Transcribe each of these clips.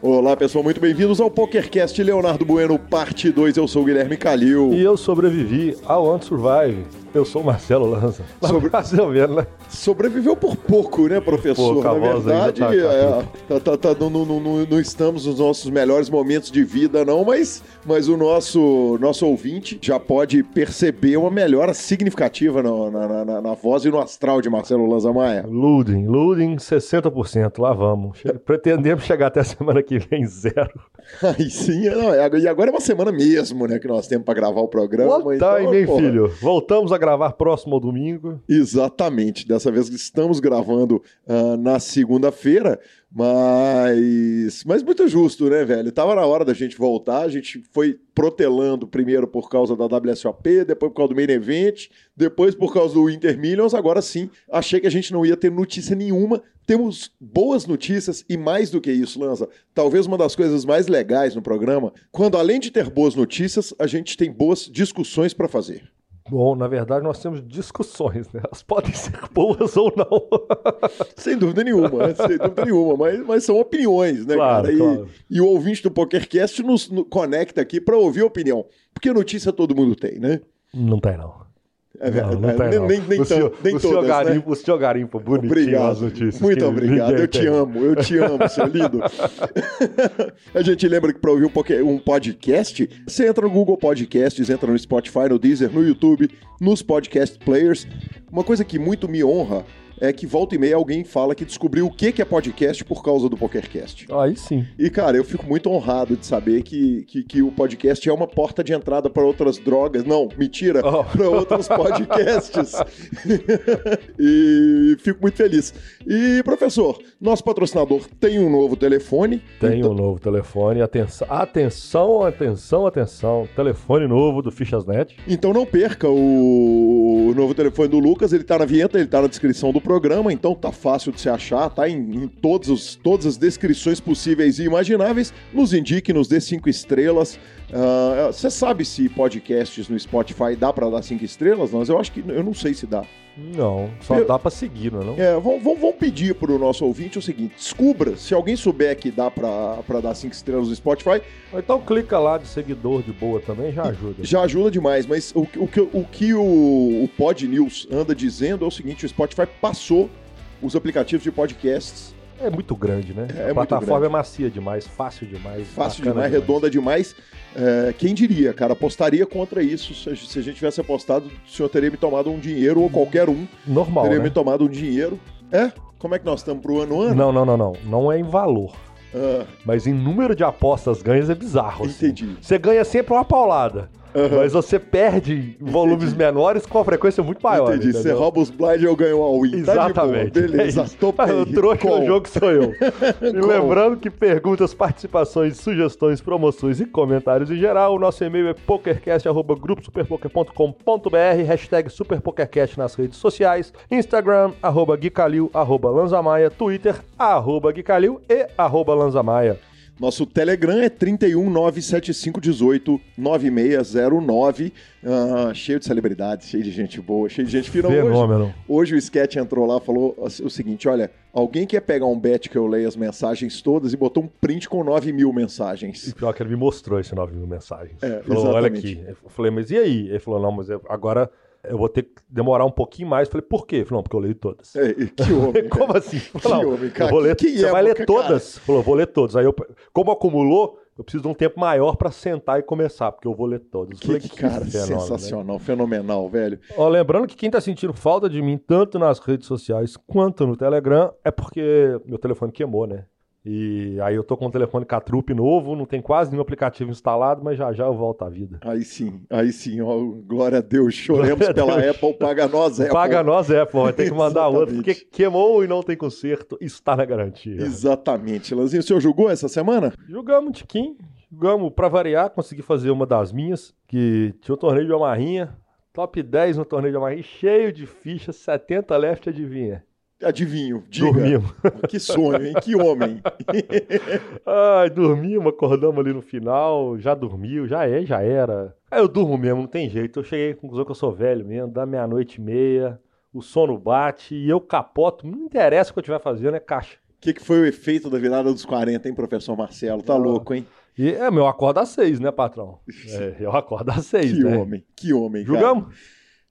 Olá, pessoal, muito bem-vindos ao PokerCast Leonardo Bueno, parte 2. Eu sou o Guilherme Calil. E eu sobrevivi ao Unsurvive. Eu sou o Marcelo Lanza. Sobre... Mais ou menos, né? Sobreviveu por pouco, né, professor? Pouco, a Na verdade, tá- tá é, tá- tá- tá- não, não- não- não estamos nos nossos melhores momentos de vida, não, mas, mas o nosso, nosso ouvinte já pode perceber uma melhora significativa na, na- na- na voz e no astral de Marcelo Lanza Maia. Loading, loading 60%, lá vamos. Pretendemos chegar até a semana que vem zero. Aí sim, não, é- e agora é uma semana mesmo, né, que nós temos para gravar o programa. What então, time, hein, filho? Voltamos a gravar próximo ao domingo. Exatamente. Dessa vez estamos gravando ah, na segunda-feira, mas mas muito justo, né, velho? Tava na hora da gente voltar. A gente foi protelando primeiro por causa da WSOP, depois por causa do Main Event, depois por causa do Inter Millions. Agora sim, achei que a gente não ia ter notícia nenhuma. Temos boas notícias e mais do que isso, Lanza, talvez uma das coisas mais legais no programa, quando além de ter boas notícias, a gente tem boas discussões para fazer. Bom, na verdade, nós temos discussões, né? Elas podem ser boas ou não. Sem dúvida nenhuma, né? sem dúvida nenhuma, mas, mas são opiniões, né, Claro, cara? E, claro. e o ouvinte do PokerCast nos, no- conecta aqui para ouvir a opinião, porque notícia todo mundo tem, né? Não tem, não. É Não, verdade, não tem, nem, não. nem, nem, o senhor, nem o todas, né? O senhor garimpa bonitinho as Obrigado. notícias. Muito obrigado. Eu te tem. amo, eu te amo, seu lindo. a gente lembra que para ouvir um podcast, você entra no Google Podcasts, entra no Spotify, no Deezer, no YouTube, nos podcast players. Uma coisa que muito me honra é que volta e meia alguém fala que descobriu o que que é podcast por causa do PokerCast. Aí sim. E, cara, eu fico muito honrado de saber que, que, que o podcast é uma porta de entrada para outras drogas. Não, mentira, Oh. para outros podcasts. e fico muito feliz. E, professor, nosso patrocinador tem um novo telefone. Tem Então- um novo telefone. Atenção, atenção, atenção, atenção. Telefone novo do Fichasnet. Então não perca o, o novo telefone do Lucas, ele tá na vinheta, ele tá na descrição do programa, então tá fácil de se achar, tá em, em todos os- todas as descrições possíveis e imagináveis. Nos indique, nos dê cinco estrelas. Ah, Você sabe se podcasts no Spotify dá pra dar cinco estrelas? Mas eu acho que eu não sei se dá. Não, só Eu- dá pra seguir, não é? Não? É, vamos, pedir pro nosso ouvinte o seguinte: descubra se alguém souber que dá pra dar cinco estrelas no Spotify, Então clica lá de seguidor de boa também, já ajuda. Já ajuda demais, mas o, o que, o, que o, o Pod News anda dizendo é o seguinte: o Spotify passou os aplicativos de podcasts. É muito grande, né? É a plataforma é macia demais, fácil demais. Fácil bacana demais, redonda demais. É, quem diria, cara, apostaria contra isso. Se, a- gente tivesse apostado, o senhor teria me tomado um dinheiro, ou qualquer um Normal, teria né? me tomado um dinheiro. É? Como é que nós estamos pro ano ano? Não, não, não, não. Não é em valor. Ah, Mas em número de apostas ganhas é bizarro. assim. entendi. Você ganha sempre uma paulada. Mas você perde volumes menores com a frequência muito maior. entendi. Você entendeu? rouba os blind eu ganho all win. Exatamente. Tá de boa. Beleza, É topei. O trouxa do jogo sou eu. E lembrando que perguntas, participações, sugestões, promoções e comentários em geral, o nosso e-mail é pokercast.gruposuperpoker.com.br, hashtag superpokercast nas redes sociais, Instagram, arroba Guicalil, arroba Lanzamaia, Twitter, arroba Guicalil e arroba Lanzamaia. Nosso Telegram é 3197518 9609. Ah, cheio de celebridades, cheio de gente boa, cheio de gente fina. Hoje, Fenômeno. hoje o Sketch entrou lá e falou o seguinte: olha, alguém quer pegar um bet que eu leio as mensagens todas e botou um print com 9 mil E mensagens. pior que ele me mostrou esse 9 mil mensagens. É, falou, olha exatamente. aqui. Eu falei, mas e aí? Ele falou, não, mas agora eu vou ter que demorar um pouquinho mais. Falei, por quê? Falou, não, porque eu leio todas. É, que homem. Como cara. assim? Que falei, não, homem, cara. eu vou ler, Que- que você vai ler todas? Ele Falou, vou ler todas. Aí eu, como acumulou, eu preciso de um tempo maior pra sentar e começar, porque eu vou ler todas. Que, falei, que cara fenômeno, né? sensacional, fenomenal, velho. Ó, lembrando que quem tá sentindo falta de mim, tanto nas redes sociais quanto no Telegram, é porque meu telefone queimou, né? E aí eu tô com um telefone Catrupe novo, não tem quase nenhum aplicativo instalado, mas já já eu volto à vida. Aí sim, aí sim, ó, glória a Deus, choremos Glória pela Deus. Apple, paga nós, Apple. Paga nós, Apple, vai ter que mandar outro, porque queimou e não tem conserto, está na garantia. Exatamente. Lanzinho, o senhor jogou essa semana? Jogamos um tiquinho, jogamos pra variar, consegui fazer uma das minhas, que tinha um torneio de amarrinha, top 10 no torneio de amarrinha, cheio de fichas, 70 left, adivinha? Adivinho, diga. Dormimos. Que sonho, hein? Que homem. Ai, dormimos, acordamos ali no final, já dormiu, já é, já era. Aí eu durmo mesmo, não tem jeito. Eu cheguei à conclusão que eu sou velho mesmo, da meia-noite e meia, o sono bate e eu capoto. Não interessa o que eu estiver fazendo, é caixa. O que, que foi o efeito da virada dos 40, hein, professor Marcelo? Tá Ah. louco, hein? E é, meu, eu acordo às seis, né, patrão? É, eu acordo às seis, Que né? homem, que homem, cara.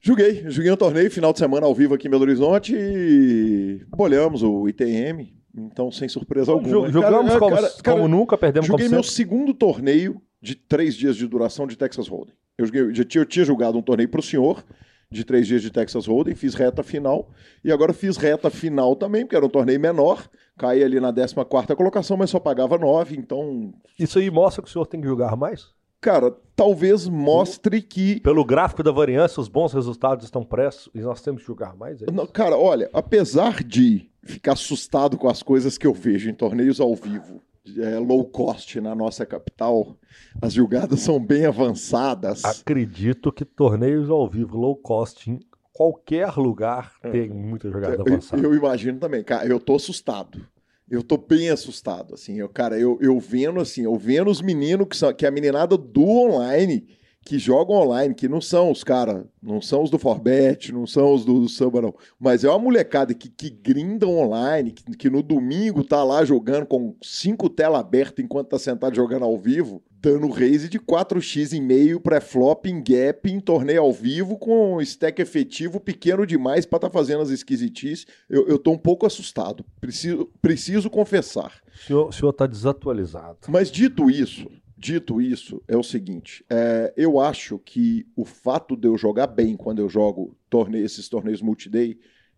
Joguei, joguei um torneio final de semana ao vivo aqui em Belo Horizonte e bolhamos o ITM, então sem surpresa alguma. Jogamos Cara, como, cara, cara, como nunca, perdemos como Joguei meu segundo torneio de três dias de duração de Texas Hold'em. Eu, joguei, já tinha, eu tinha jogado um torneio para o senhor de três dias de Texas Hold'em, fiz reta final e agora fiz reta final também, porque era um torneio menor. Caí ali na 14 colocação, mas só pagava nove, então, Isso aí mostra que o senhor tem que jogar mais? Cara, talvez mostre que Pelo gráfico da variância, os bons resultados estão pressos e nós temos que jogar mais? É isso? Não, cara, olha, apesar de ficar assustado com as coisas que eu vejo em torneios ao vivo, é, low cost na nossa capital, as jogadas são bem avançadas. Acredito que torneios ao vivo, low cost, em qualquer lugar, tem muita jogada Eu, avançada. eu imagino também, cara, eu tô assustado. Eu tô bem assustado, assim, eu, cara, eu, eu vendo assim, eu vendo os meninos que são, que é a meninada do online, que jogam online, que não são os caras, não são os do Forbet, não são os do, do Samba, não, mas é uma molecada que, que grindam online, que, que no domingo tá lá jogando com cinco telas abertas enquanto tá sentado jogando ao vivo, dando raise de 4x e meio pré-flop em gap em torneio ao vivo com stack efetivo pequeno demais pra tá fazendo as esquisitices. Eu, eu tô um pouco assustado, preciso, preciso confessar. O senhor, o senhor tá desatualizado. Mas dito isso, dito isso, é o seguinte: é, eu acho que o fato de eu jogar bem quando eu jogo torneio, esses torneios multi-day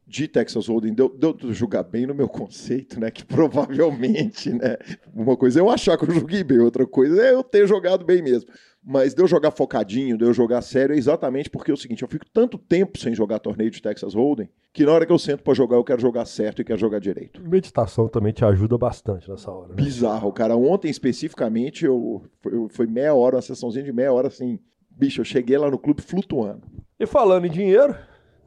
de Texas Hold'em, de eu, de eu jogar bem no meu conceito, né? Que provavelmente, né? Uma coisa é eu achar que eu joguei bem, outra coisa é eu ter jogado bem mesmo. Mas de eu jogar focadinho, de eu jogar sério, é exatamente porque é o seguinte: eu fico tanto tempo sem jogar torneio de Texas Hold'em que na hora que eu sento pra jogar, eu quero jogar certo e quero jogar direito. Meditação também te ajuda bastante nessa hora. Né? Bizarro, cara. Ontem, especificamente, eu, foi, foi meia hora, uma sessãozinha de meia hora, assim. Bicho, eu cheguei lá no clube flutuando. E falando em dinheiro,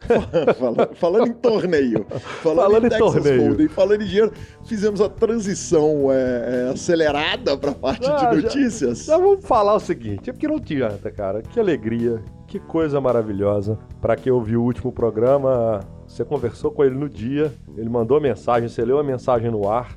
falando, falando em torneio. Falando, Falando em Texas torneio. Hold'em, falando em dinheiro, fizemos a transição é, é, acelerada pra parte Ah, de já- notícias. já vamos falar o seguinte: é porque não adianta, cara. Que alegria, que coisa maravilhosa. Pra quem ouviu o último programa, você conversou com ele no dia, ele mandou a mensagem, você leu a mensagem no ar.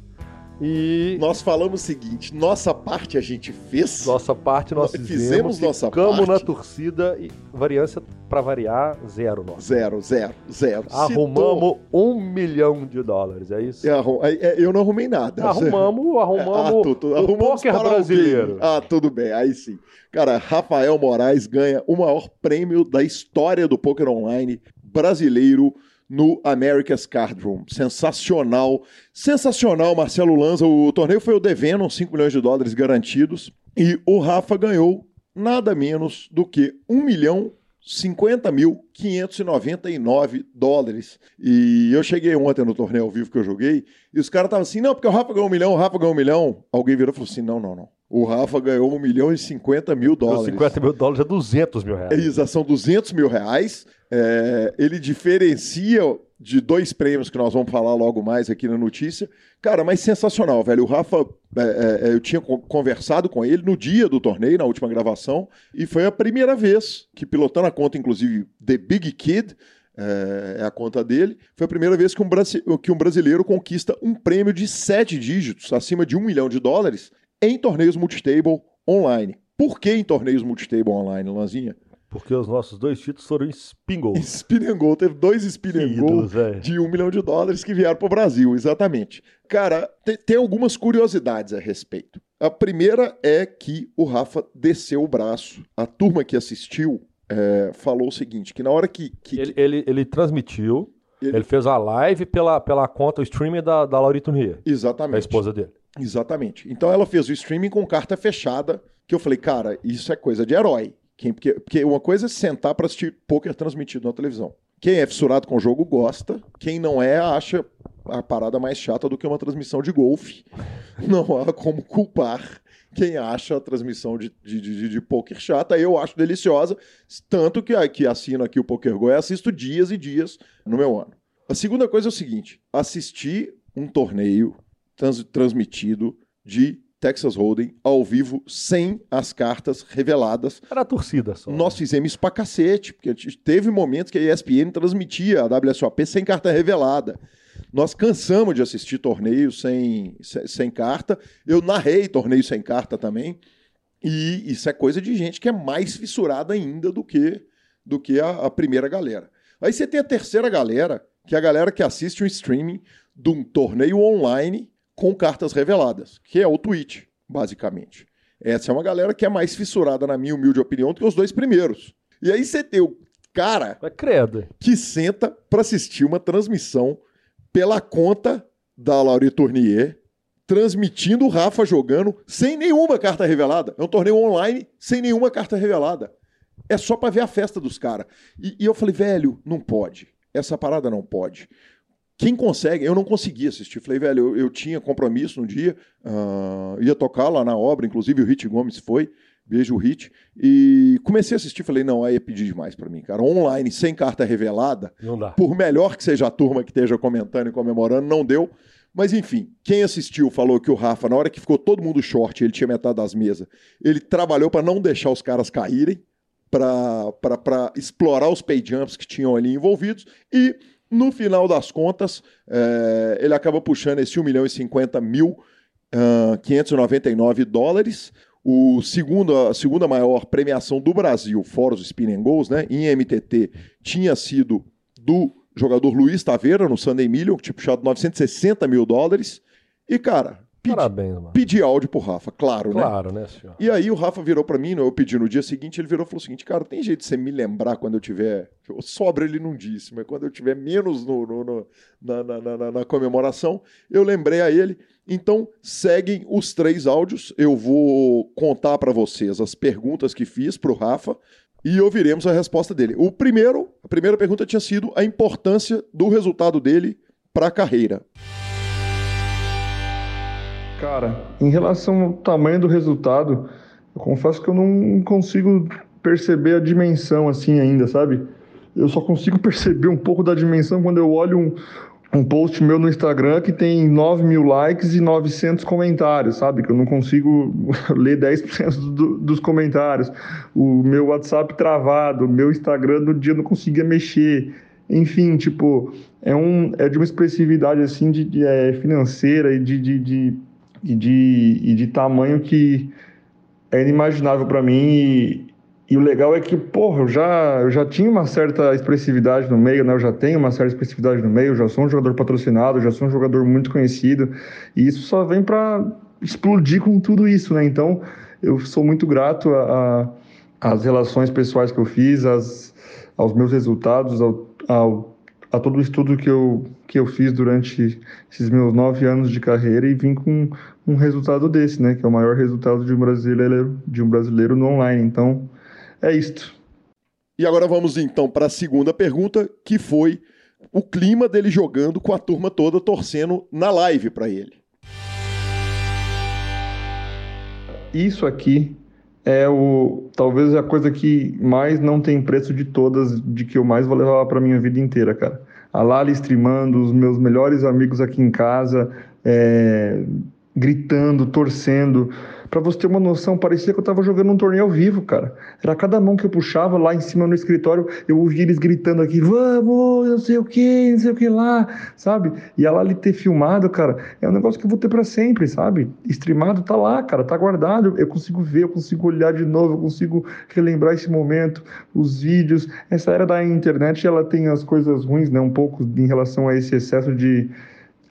E Nós falamos o seguinte: nossa parte a gente fez. nossa parte nós Nós fizemos, fizemos nossa ficamos parte. na torcida e variância pra variar, zero nossa. Zero, zero, zero. Arrumamos um milhão de dólares, é isso? Tô- é, é, eu não arrumei nada. Arrumamos, Ah, arrumamos tu- tu- o poker para brasileiro. alguém. Ah, tudo bem, aí sim. Cara, Rafael Moraes ganha o maior prêmio da história do poker online brasileiro no America's Card Room. Sensacional. Sensacional, Marcelo Lanza. O torneio foi o devendo, 5 milhões de dólares garantidos. E o Rafa ganhou nada menos do que 1 milhão 50.599 dólares. E eu cheguei ontem no torneio ao vivo que eu joguei, e os caras estavam assim, não, porque o Rafa ganhou um milhão, o Rafa ganhou um milhão. Alguém virou e falou assim, não, não, não. O Rafa ganhou um milhão e 50 mil Os dólares. 50 mil dólares é 200 mil reais. Eles são 200 mil reais. É, ele diferencia de dois prêmios que nós vamos falar logo mais aqui na notícia. Cara, mas sensacional, velho. O Rafa, é, é, eu tinha co- conversado com ele no dia do torneio, na última gravação, e foi a primeira vez que, pilotando a conta, inclusive, The Big Kid, é, é a conta dele, foi a primeira vez que um, que um brasileiro conquista um prêmio de sete dígitos, acima de um milhão de dólares, em torneios multitable online. Por que em torneios multitable online, Lanzinha? Porque os nossos dois títulos foram em Spingle. Spin and Goal, teve dois Spin and Goal velho. de um milhão de dólares que vieram para o Brasil, exatamente. Cara, te- tem algumas curiosidades a respeito. A primeira é que o Rafa desceu o braço. A turma que assistiu é, falou o seguinte, que na hora que... que- Ele, ele, ele transmitiu, Ele- ele... fez a live pela, pela conta, o streaming da, da Laurita Nier, Exatamente. da esposa dele. Exatamente. Então ela fez o streaming com carta fechada, que eu falei, cara, isso é coisa de herói. Quem, porque, porque uma coisa é sentar para assistir poker transmitido na televisão. Quem é fissurado com o jogo gosta, quem não é acha a parada mais chata do que uma transmissão de golfe. Não há como culpar quem acha a transmissão de, de, de, de poker chata. Eu acho deliciosa, tanto que, que assino aqui o Poker Go e assisto dias e dias no meu ano. A segunda coisa é o seguinte: assistir um torneio trans- transmitido de Texas Hold'em ao vivo sem as cartas reveladas. Era a torcida só. Nós fizemos isso pra cacete, porque teve momentos que a ESPN transmitia a WSOP sem carta revelada. Nós cansamos de assistir torneios sem, sem, sem carta. Eu narrei torneios sem carta também. E isso é coisa de gente que é mais fissurada ainda do que, do que a, a primeira galera. Aí você tem a terceira galera, que é a galera que assiste um streaming de um torneio online com cartas reveladas, que é o Twitch, basicamente. Essa é uma galera que é mais fissurada, na minha humilde opinião, do que os dois primeiros. E aí você tem o cara É credo. que senta para assistir uma transmissão pela conta da Laurie Tournier, transmitindo o Rafa jogando sem nenhuma carta revelada. É um torneio online sem nenhuma carta revelada. É só para ver a festa dos caras. E, e eu falei, velho, não pode. Essa parada não pode. Quem consegue, eu não consegui assistir. Falei, velho, eu, eu tinha compromisso no dia, ah, ia tocar lá na obra, inclusive o Hit Gomes foi, beijo o Hit, e comecei a assistir. Falei, não, aí é pedir demais pra mim, cara. Online, sem carta revelada, Não dá. por melhor que seja a turma que esteja comentando e comemorando, não deu. Mas enfim, quem assistiu falou que o Rafa, na hora que ficou todo mundo short, ele tinha metade das mesas, ele trabalhou pra não deixar os caras caírem, pra explorar os pay jumps que tinham ali envolvidos e no final das contas, eh, ele acaba puxando esse 1 milhão e 50 mil ah, 599 dólares. O segundo, a segunda maior premiação do Brasil, fora os Spin and Goals, né, em MTT, tinha sido do jogador Luiz Taveira, no Sunday Million, que tinha puxado 960 mil dólares. E, cara, pedi, Parabéns, mano. pedi áudio pro Rafa, claro, né? Claro, né, senhor? E aí o Rafa virou pra mim, eu pedi no dia seguinte, ele virou e falou o seguinte, cara, tem jeito de você me lembrar quando eu tiver... Sobra ele não disse, mas quando eu tiver menos no, no- no- na, na- na- na- na comemoração, eu lembrei a ele. Então, seguem os três áudios. Eu vou contar pra vocês as perguntas que fiz pro Rafa e ouviremos a resposta dele. O primeiro, a primeira pergunta tinha sido a importância do resultado dele pra carreira. Cara, em relação ao tamanho do resultado, eu confesso que eu não consigo perceber a dimensão assim ainda, sabe? Eu só consigo perceber um pouco da dimensão quando eu olho um, um post meu no Instagram que tem 9 mil likes e 900 comentários, sabe? Que eu não consigo ler 10% do, dos comentários. O meu WhatsApp travado, o meu Instagram no dia não conseguia mexer. Enfim, tipo, é, um, é de uma expressividade assim de, de, é, financeira e de, de, de, e de, e de tamanho que é inimaginável para mim. E, e o legal é que, porra, eu já, eu já tinha uma certa expressividade no meio, né? Eu já tenho uma certa expressividade no meio, já sou um jogador patrocinado, já sou um jogador muito conhecido. E isso só vem para explodir com tudo isso, né? Então, eu sou muito grato às relações pessoais que eu fiz, às, aos meus resultados, ao, ao, a todo o estudo que eu, que eu fiz durante esses meus nove anos de carreira e vim com um resultado desse, né? Que é o maior resultado de um brasileiro, de um brasileiro no online. Então, é isto. E agora vamos então para a segunda pergunta, que foi o clima dele jogando com a turma toda torcendo na live para ele. Isso aqui é o talvez a coisa que mais não tem preço de todas, de que eu mais vou levar para minha vida inteira, cara. A Lali streamando, os meus melhores amigos aqui em casa, é, gritando, torcendo. Pra você ter uma noção, parecia que eu tava jogando um torneio ao vivo, cara. Era cada mão que eu puxava lá em cima no escritório, eu ouvia eles gritando aqui, vamos, não sei o que, não sei o que lá, sabe? E a Lali ter filmado, cara, é um negócio que eu vou ter pra sempre, sabe? Streamado tá lá, cara, tá guardado, eu consigo ver, eu consigo olhar de novo, eu consigo relembrar esse momento, os vídeos. Essa era da internet, ela tem as coisas ruins, né, um pouco em relação a esse excesso de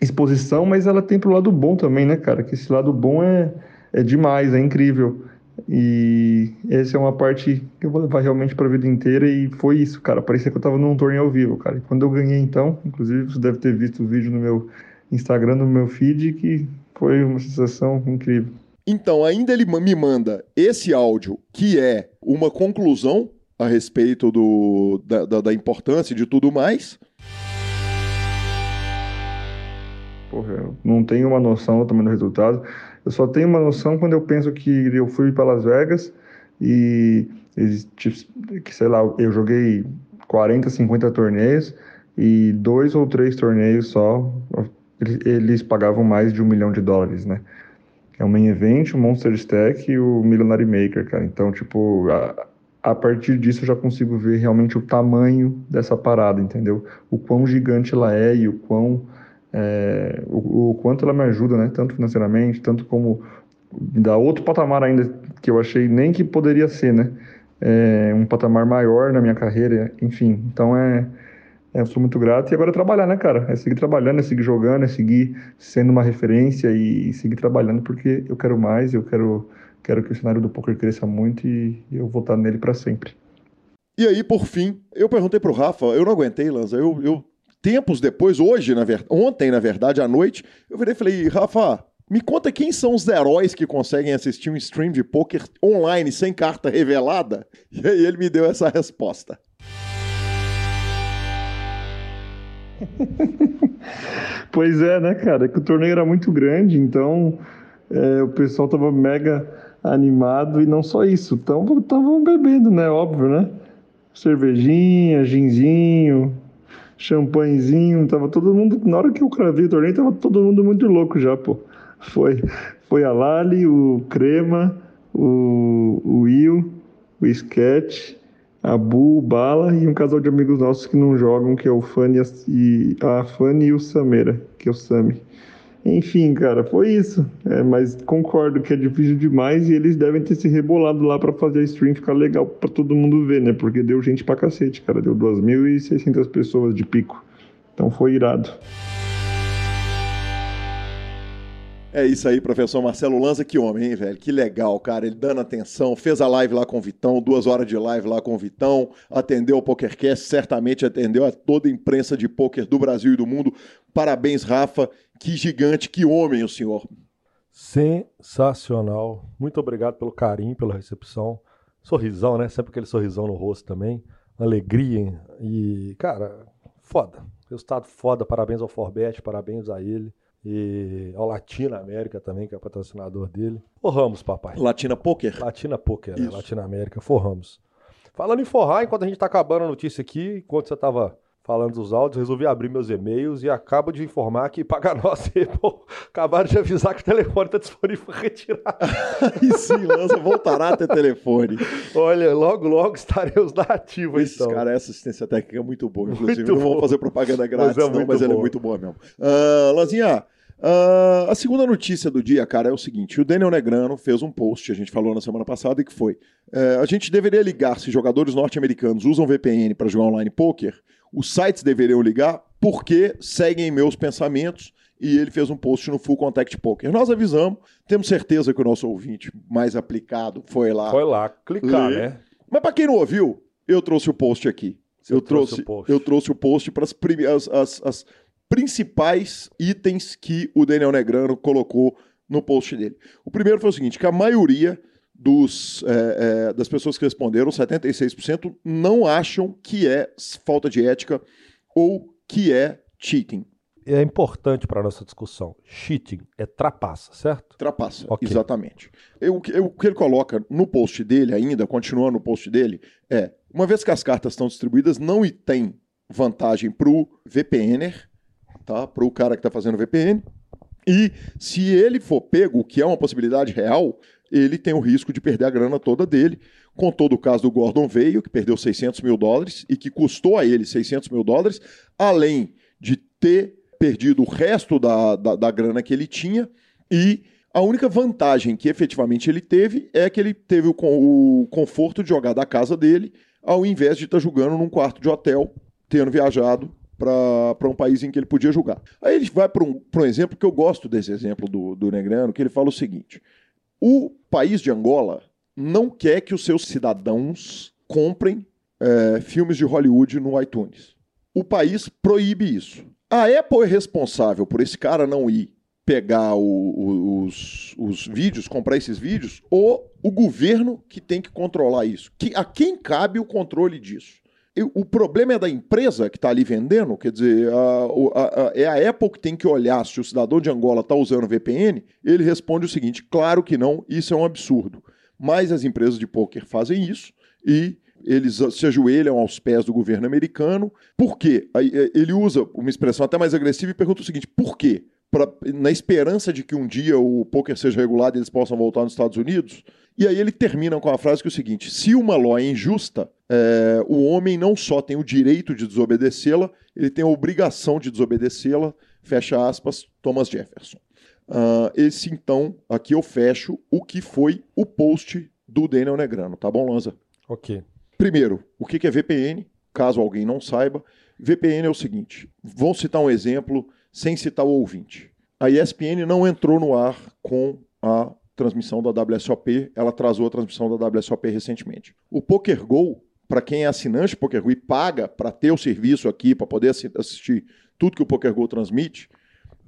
exposição, mas ela tem pro lado bom também, né, cara? Que esse lado bom é, é demais, é incrível. E essa é uma parte que eu vou levar realmente para a vida inteira e foi isso, cara. Parecia que eu tava num torneio ao vivo, cara. E quando eu ganhei então, inclusive você deve ter visto o vídeo no meu Instagram, no meu feed, que foi uma sensação incrível. Então, ainda ele me manda esse áudio, que é uma conclusão a respeito do, da, da- da importância de tudo mais. Porra, eu não tenho uma noção também do resultado. Eu só tenho uma noção quando eu penso que eu fui para Las Vegas e, que sei lá, eu joguei 40, 50 torneios e dois ou três torneios só eles, pagavam mais de um milhão de dólares, né? é o Main Event, o Monster Stack e o Millionaire Maker, cara. Então, tipo, a, a partir disso eu já consigo ver realmente o tamanho dessa parada, entendeu? O quão gigante ela é e o quão é, o, o, quanto ela me ajuda, né? Tanto financeiramente, tanto como dá outro patamar ainda que eu achei nem que poderia ser, né? É, um patamar maior na minha carreira, enfim. Então é, é, eu sou muito grato e agora é trabalhar, né, cara? É seguir trabalhando, é seguir jogando, é seguir sendo uma referência e seguir trabalhando porque eu quero mais, eu quero quero que o cenário do poker cresça muito e eu vou estar nele para sempre. E aí, por fim, eu perguntei pro Rafa, eu não aguentei, Lanza, eu, eu tempos depois, hoje, na ontem, na verdade, à noite, eu virei e falei, Rafa, me conta quem são os heróis que conseguem assistir um stream de poker online sem carta revelada? E aí ele me deu essa resposta. pois é, né, cara? Que o torneio era muito grande, então é, o pessoal tava mega animado e não só isso, estavam bebendo, né? Óbvio, né? Cervejinha, ginzinho, champanhezinho, tava todo mundo. Na hora que eu cravei o torneio, tava todo mundo muito louco já, pô. Foi, foi a Lali, o Crema, o, o Will, o Sketch, a Bu, o Bala e um casal de amigos nossos que não jogam, que é o Fanny e a Fanny e o Samera, que é o Sami. Enfim, cara, foi isso. É, mas concordo que é difícil demais e eles devem ter se rebolado lá para fazer a stream ficar legal para todo mundo ver, né? Porque deu gente pra cacete, cara. Deu 2.600 pessoas de pico. Então foi irado. É isso aí, professor Marcelo Lanza, que homem, hein, velho? Que legal, cara. Ele dando atenção, fez a live lá com o Vitão, duas horas de live lá com o Vitão, atendeu o PokerCast, certamente atendeu a toda a imprensa de poker do Brasil e do mundo. Parabéns, Rafa. Que gigante, que homem o senhor. Sensacional. Muito obrigado pelo carinho, pela recepção. Sorrisão, né? Sempre aquele sorrisão no rosto também. Alegria. Hein? E, cara, foda. Resultado foda. Parabéns ao Forbet, parabéns a ele e ao Latina América também, que é patrocinador dele. Forramos, papai. Latina Poker? Latina Poker, né? Latina América, forramos. Falando em forrar, enquanto a gente tá acabando a notícia aqui, enquanto você tava falando dos áudios, resolvi abrir meus e-mails e acabo de informar que Paga Nossa e acabaram de avisar que o telefone está disponível para retirar. e sim, lança, voltará a ter telefone. Olha, logo, logo estaremos na ativa, Esse então. cara, essa assistência técnica é muito boa, inclusive. Muito não vamos fazer propaganda grátis, mas é não, mas ela é muito boa mesmo. Uh, Lanzinha, Uh, a segunda notícia do dia, cara, é o seguinte: o Daniel Negrano fez um post, a gente falou na semana passada, e que foi: uh, a gente deveria ligar se jogadores norte-americanos usam VPN para jogar online poker, os sites deveriam ligar porque seguem meus pensamentos. E ele fez um post no Full Contact Poker. Nós avisamos, temos certeza que o nosso ouvinte mais aplicado foi lá. Foi lá, clicar, ler. né? Mas para quem não ouviu, eu trouxe o post aqui. eu trouxe, trouxe eu trouxe o post para as, as, as principais itens que o Daniel Negrano colocou no post dele. O primeiro foi o seguinte: que a maioria dos, é, é, das pessoas que responderam, 76%, não acham que é falta de ética ou que é cheating. É importante para a nossa discussão. Cheating é trapaça, certo? Trapaça, okay. exatamente. Eu, eu, o que ele coloca no post dele ainda, continuando no post dele, é: uma vez que as cartas estão distribuídas, não tem vantagem para o VPNer, tá? para o cara que está fazendo VPN. E se ele for pego, o que é uma possibilidade real, ele tem o risco de perder a grana toda dele. Com todo o caso do Gordon Veio, que perdeu 600 mil dólares e que custou a ele 600 mil dólares, além de ter perdido o resto da, da, da grana que ele tinha. E a única vantagem que efetivamente ele teve é que ele teve o, o conforto de jogar da casa dele, ao invés de estar tá jogando num quarto de hotel, tendo viajado para um país em que ele podia julgar. Aí ele vai para um, um exemplo que eu gosto desse exemplo do, do Negrano, que ele fala o seguinte: o país de Angola não quer que os seus cidadãos comprem é, filmes de Hollywood no iTunes. O país proíbe isso. A Apple é responsável por esse cara não ir pegar o, o, os, os vídeos, comprar esses vídeos, ou o governo que tem que controlar isso? Que, a quem cabe o controle disso? O problema é da empresa que está ali vendendo, quer dizer, a, a, a, é a Apple que tem que olhar se o cidadão de Angola está usando VPN. Ele responde o seguinte: claro que não, isso é um absurdo. Mas as empresas de poker fazem isso e eles se ajoelham aos pés do governo americano. Por quê? Ele usa uma expressão até mais agressiva e pergunta o seguinte: por quê? Pra, na esperança de que um dia o poker seja regulado e eles possam voltar nos Estados Unidos. E aí ele termina com a frase que é o seguinte: se uma ló é injusta, é, o homem não só tem o direito de desobedecê-la, ele tem a obrigação de desobedecê-la. Fecha aspas, Thomas Jefferson. Uh, esse então, aqui eu fecho o que foi o post do Daniel Negrano, tá bom, Lanza? Ok. Primeiro, o que é VPN? Caso alguém não saiba, VPN é o seguinte: vou citar um exemplo sem citar o ouvinte. A ESPN não entrou no ar com a transmissão da WSOP, ela atrasou a transmissão da WSOP recentemente. O PokerGo, para quem é assinante PokerGo e paga para ter o serviço aqui, para poder assistir tudo que o PokerGo transmite,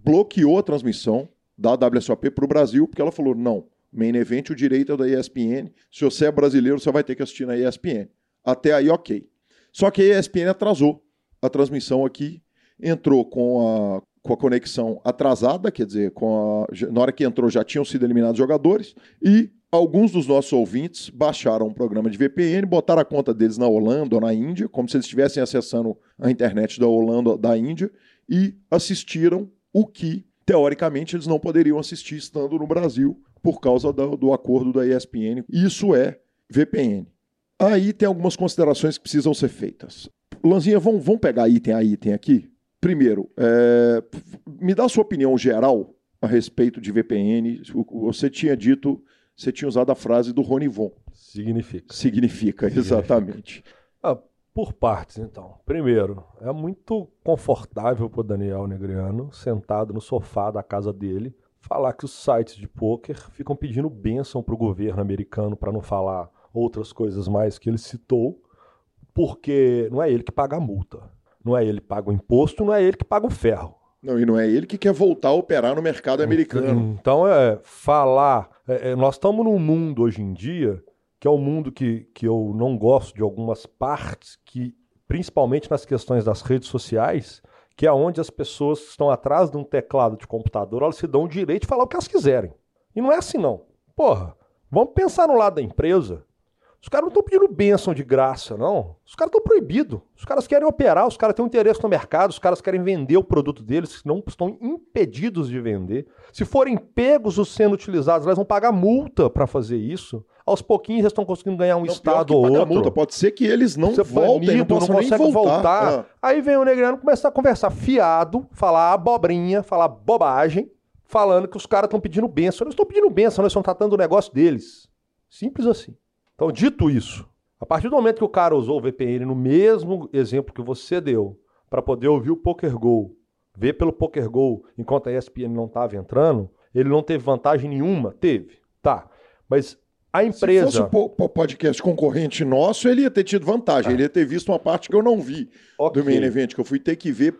bloqueou a transmissão da WSOP para o Brasil, porque ela falou: não, main event, o direito é da ESPN. Se você é brasileiro, você vai ter que assistir na ESPN. Até aí, ok. Só que a ESPN atrasou a transmissão aqui, entrou com a, com a conexão atrasada, quer dizer, com a, na hora que entrou já tinham sido eliminados jogadores, e alguns dos nossos ouvintes baixaram um programa de VPN, botaram a conta deles na Holanda ou na Índia, como se eles estivessem acessando a internet da Holanda ou da Índia, e assistiram o que teoricamente eles não poderiam assistir estando no Brasil por causa do, do acordo da ESPN. Isso é VPN. Aí tem algumas considerações que precisam ser feitas. Lanzinha, vamos, vamos pegar item a item aqui? Primeiro, é, me dá a sua opinião geral a respeito de VPN. Você tinha dito, você tinha usado a frase do Rony Von. Significa. Significa, exatamente. Ah, por partes, então. Primeiro, é muito confortável para o Daniel Negriano, sentado no sofá da casa dele, falar que os sites de poker ficam pedindo bênção para o governo americano para não falar outras coisas mais que ele citou, porque não é ele que paga a multa, não é ele que paga o imposto, não é ele que paga o ferro. Não, e não é ele que quer voltar a operar no mercado americano. Então, é falar. É, é, nós estamos num mundo hoje em dia que é um mundo que, que eu não gosto de algumas partes, que principalmente nas questões das redes sociais, que é onde as pessoas estão atrás de um teclado de computador, elas se dão o direito de falar o que elas quiserem. E não é assim, não. Porra, vamos pensar no lado da empresa. Os caras não estão pedindo bênção de graça, não. Os caras estão proibidos. Os caras querem operar, os caras têm um interesse no mercado, os caras querem vender o produto deles, não estão impedidos de vender. Se forem pegos os sendo utilizados, eles vão pagar multa para fazer isso. Aos pouquinhos eles estão conseguindo ganhar um não, estado ou outro. Multa. Pode ser que eles não Você voltem, banido, não, não conseguem voltar. voltar. Ah. Aí vem o Negrano começar a conversar fiado, falar abobrinha, falar bobagem, falando que os caras estão pedindo bênção. Eles estão pedindo bênção, eles estão tratando o negócio deles. Simples assim. Então, dito isso, a partir do momento que o cara usou o VPN no mesmo exemplo que você deu, para poder ouvir o PokerGo, ver pelo PokerGo enquanto a ESPN não estava entrando, ele não teve vantagem nenhuma? Teve. Tá. Mas a empresa. Se fosse o podcast concorrente nosso, ele ia ter tido vantagem. Ah. Ele ia ter visto uma parte que eu não vi okay. do main event, que eu fui ter que ver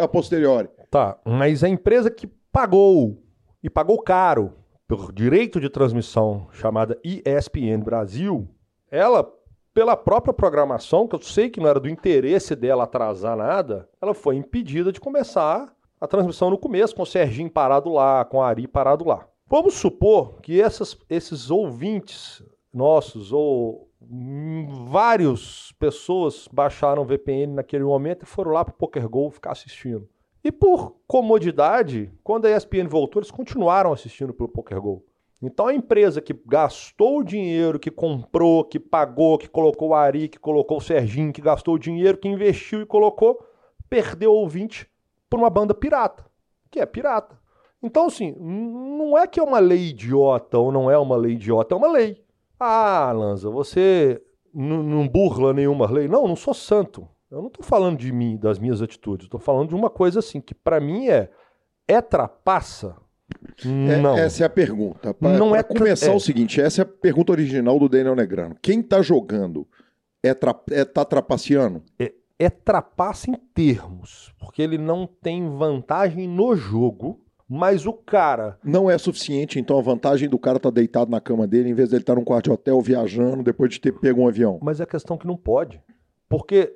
a posteriori. Tá. Mas a empresa que pagou, e pagou caro, por direito de transmissão chamada ESPN Brasil, ela, pela própria programação, que eu sei que não era do interesse dela atrasar nada, ela foi impedida de começar a transmissão no começo, com o Serginho parado lá, com a Ari parado lá. Vamos supor que essas, esses ouvintes nossos, ou várias pessoas baixaram VPN naquele momento e foram lá para o PokerGo ficar assistindo. E por comodidade, quando a ESPN voltou, eles continuaram assistindo pelo PokerGo. Então a empresa que gastou o dinheiro, que comprou, que pagou, que colocou o Ari, que colocou o Serginho, que gastou o dinheiro, que investiu e colocou, perdeu o ouvinte por uma banda pirata, que é pirata. Então, assim, não é que é uma lei idiota ou não é uma lei idiota, é uma lei. Ah, Lanza, você não burla nenhuma lei. Não, não sou santo. Eu não estou falando de mim, das minhas atitudes. Estou falando de uma coisa assim que para mim é é trapaça. É, não. essa é a pergunta. Pra, não pra é começar é. o seguinte, essa é a pergunta original do Daniel Negrano. Quem está jogando é, tra, é tá trapaceando? É, é trapaça em termos, porque ele não tem vantagem no jogo. Mas o cara. Não é suficiente, então a vantagem do cara estar tá deitado na cama dele, em vez de ele estar tá num quarto de hotel viajando depois de ter pego um avião. Mas é questão que não pode. Porque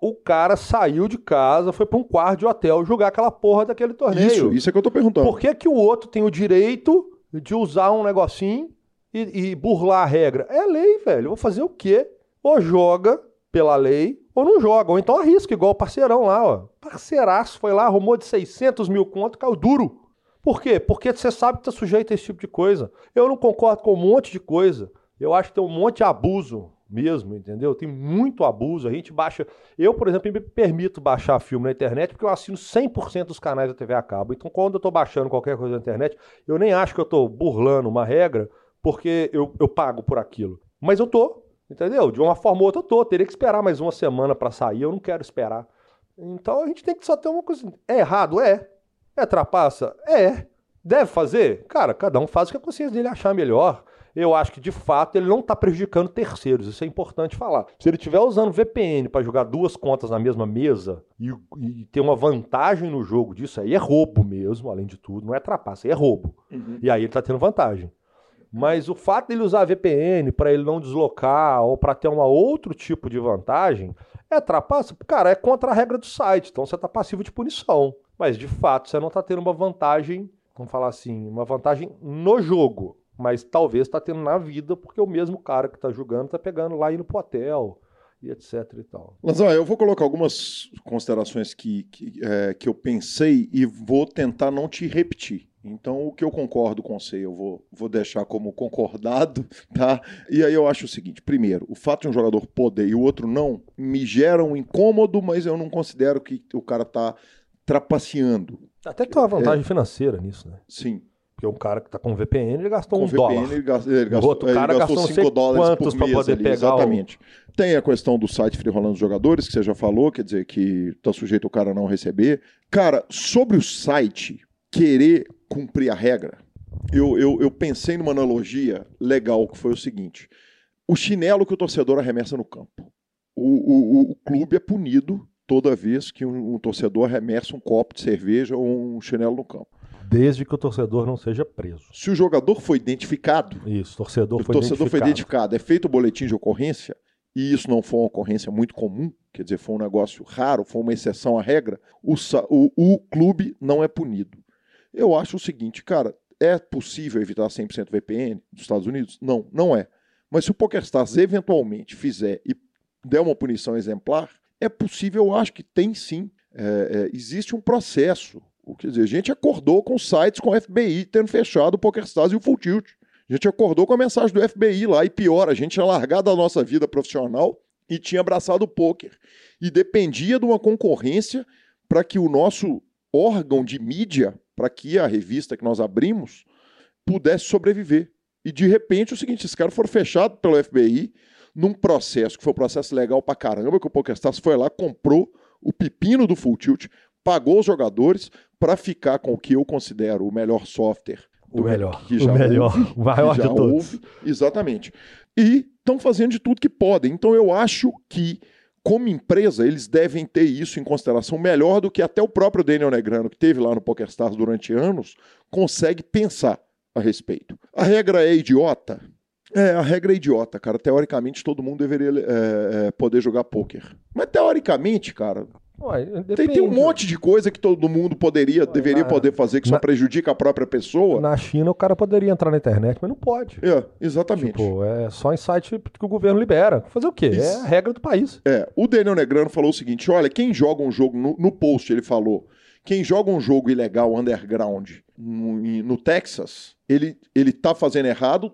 o cara saiu de casa, foi para um quarto de hotel jogar aquela porra daquele torneio. Isso, isso é que eu tô perguntando. Por que, que o outro tem o direito de usar um negocinho e, e burlar a regra? É lei, velho. Vou fazer o quê? Ou joga pela lei, ou não joga. Ou então arrisca, igual o parceirão lá, ó. Parceiraço foi lá, arrumou de 600 mil conto, caiu duro. Por quê? Porque você sabe que tá sujeito a esse tipo de coisa. Eu não concordo com um monte de coisa. Eu acho que tem um monte de abuso mesmo, entendeu? Tem muito abuso. A gente baixa. Eu, por exemplo, me permito baixar filme na internet porque eu assino 100% dos canais da TV a cabo. Então, quando eu estou baixando qualquer coisa na internet, eu nem acho que eu estou burlando uma regra porque eu, eu pago por aquilo. Mas eu tô, entendeu? De uma forma ou outra eu tô. Teria que esperar mais uma semana para sair. Eu não quero esperar. Então a gente tem que só ter uma coisa. É errado? É. É trapaça? É. Deve fazer? Cara, cada um faz o que a consciência dele achar melhor eu acho que de fato ele não está prejudicando terceiros. Isso é importante falar. Se ele estiver usando VPN para jogar duas contas na mesma mesa e, e, ter uma vantagem no jogo disso, aí é roubo mesmo, além de tudo. Não é trapaça, é roubo. Uhum. E aí ele está tendo vantagem. Mas o fato dele usar VPN para ele não deslocar ou para ter um outro tipo de vantagem é trapaça. Cara, é contra a regra do site. Então você está passivo de punição. Mas de fato você não está tendo uma vantagem, vamos falar assim, uma vantagem no jogo mas talvez está tendo na vida, porque o mesmo cara que está julgando está pegando lá indo pro hotel e etc e tal. Mas ó, eu vou colocar algumas considerações que, que, é, que eu pensei e vou tentar não te repetir. Então, o que eu concordo com você, eu vou, vou deixar como concordado, tá? E aí eu acho o seguinte: primeiro, o fato de um jogador poder e o outro não me gera um incômodo, mas eu não considero que o cara tá trapaceando. Até tem uma vantagem é, financeira nisso, né? Sim. Porque um cara que está com VPN, ele gastou com um VPN, dólar. Ele gastou, ele gastou, o outro cara gastou 5 dólares por mês poder ali, pegar exatamente. O... Tem a questão do site free rolando dos jogadores, que você já falou, quer dizer que está sujeito o cara não receber. Cara, sobre o site querer cumprir a regra, eu, eu, eu pensei numa analogia legal, que foi o seguinte. O chinelo que o torcedor arremessa no campo. O, o, o clube é punido toda vez que um, um torcedor arremessa um copo de cerveja ou um chinelo no campo. Desde que o torcedor não seja preso. Se o jogador foi identificado. Isso, torcedor foi o torcedor identificado. foi identificado, é feito o boletim de ocorrência, e isso não foi uma ocorrência muito comum, quer dizer, foi um negócio raro, foi uma exceção à regra, o, o, o clube não é punido. Eu acho o seguinte, cara, é possível evitar 100% VPN dos Estados Unidos? Não, não é. Mas se o PokerStars eventualmente fizer e der uma punição exemplar, é possível, eu acho que tem sim. É, é, existe um processo Quer dizer, a gente acordou com sites com o FBI tendo fechado o PokerStars e o Full Tilt. A gente acordou com a mensagem do FBI lá, e pior, a gente tinha largado a nossa vida profissional e tinha abraçado o poker. E dependia de uma concorrência para que o nosso órgão de mídia, para que a revista que nós abrimos, pudesse sobreviver. E de repente, o seguinte, esses caras foram fechados pelo FBI num processo que foi um processo legal pra caramba, que o PokerStars foi lá, comprou o pepino do Full Tilt, pagou os jogadores para ficar com o que eu considero o melhor software. O melhor, que já o melhor, houve, o maior de todos. Houve, exatamente. E estão fazendo de tudo que podem. Então eu acho que, como empresa, eles devem ter isso em consideração melhor do que até o próprio Daniel Negrano, que teve lá no PokerStars durante anos, consegue pensar a respeito. A regra é idiota? É, a regra é idiota, cara. Teoricamente, todo mundo deveria é, poder jogar poker. Mas teoricamente, cara, Ué, tem, tem, um monte de coisa que todo mundo poderia, Ué, deveria na, poder fazer que só na, prejudica a própria pessoa. Na China o cara poderia entrar na internet, mas não pode. É, exatamente. Tipo, é só em site que o governo libera. Fazer o quê? Isso. É a regra do país. É, o Daniel Negrano falou o seguinte: olha, quem joga um jogo, no, no post ele falou, quem joga um jogo ilegal underground no, no Texas, ele, ele tá fazendo errado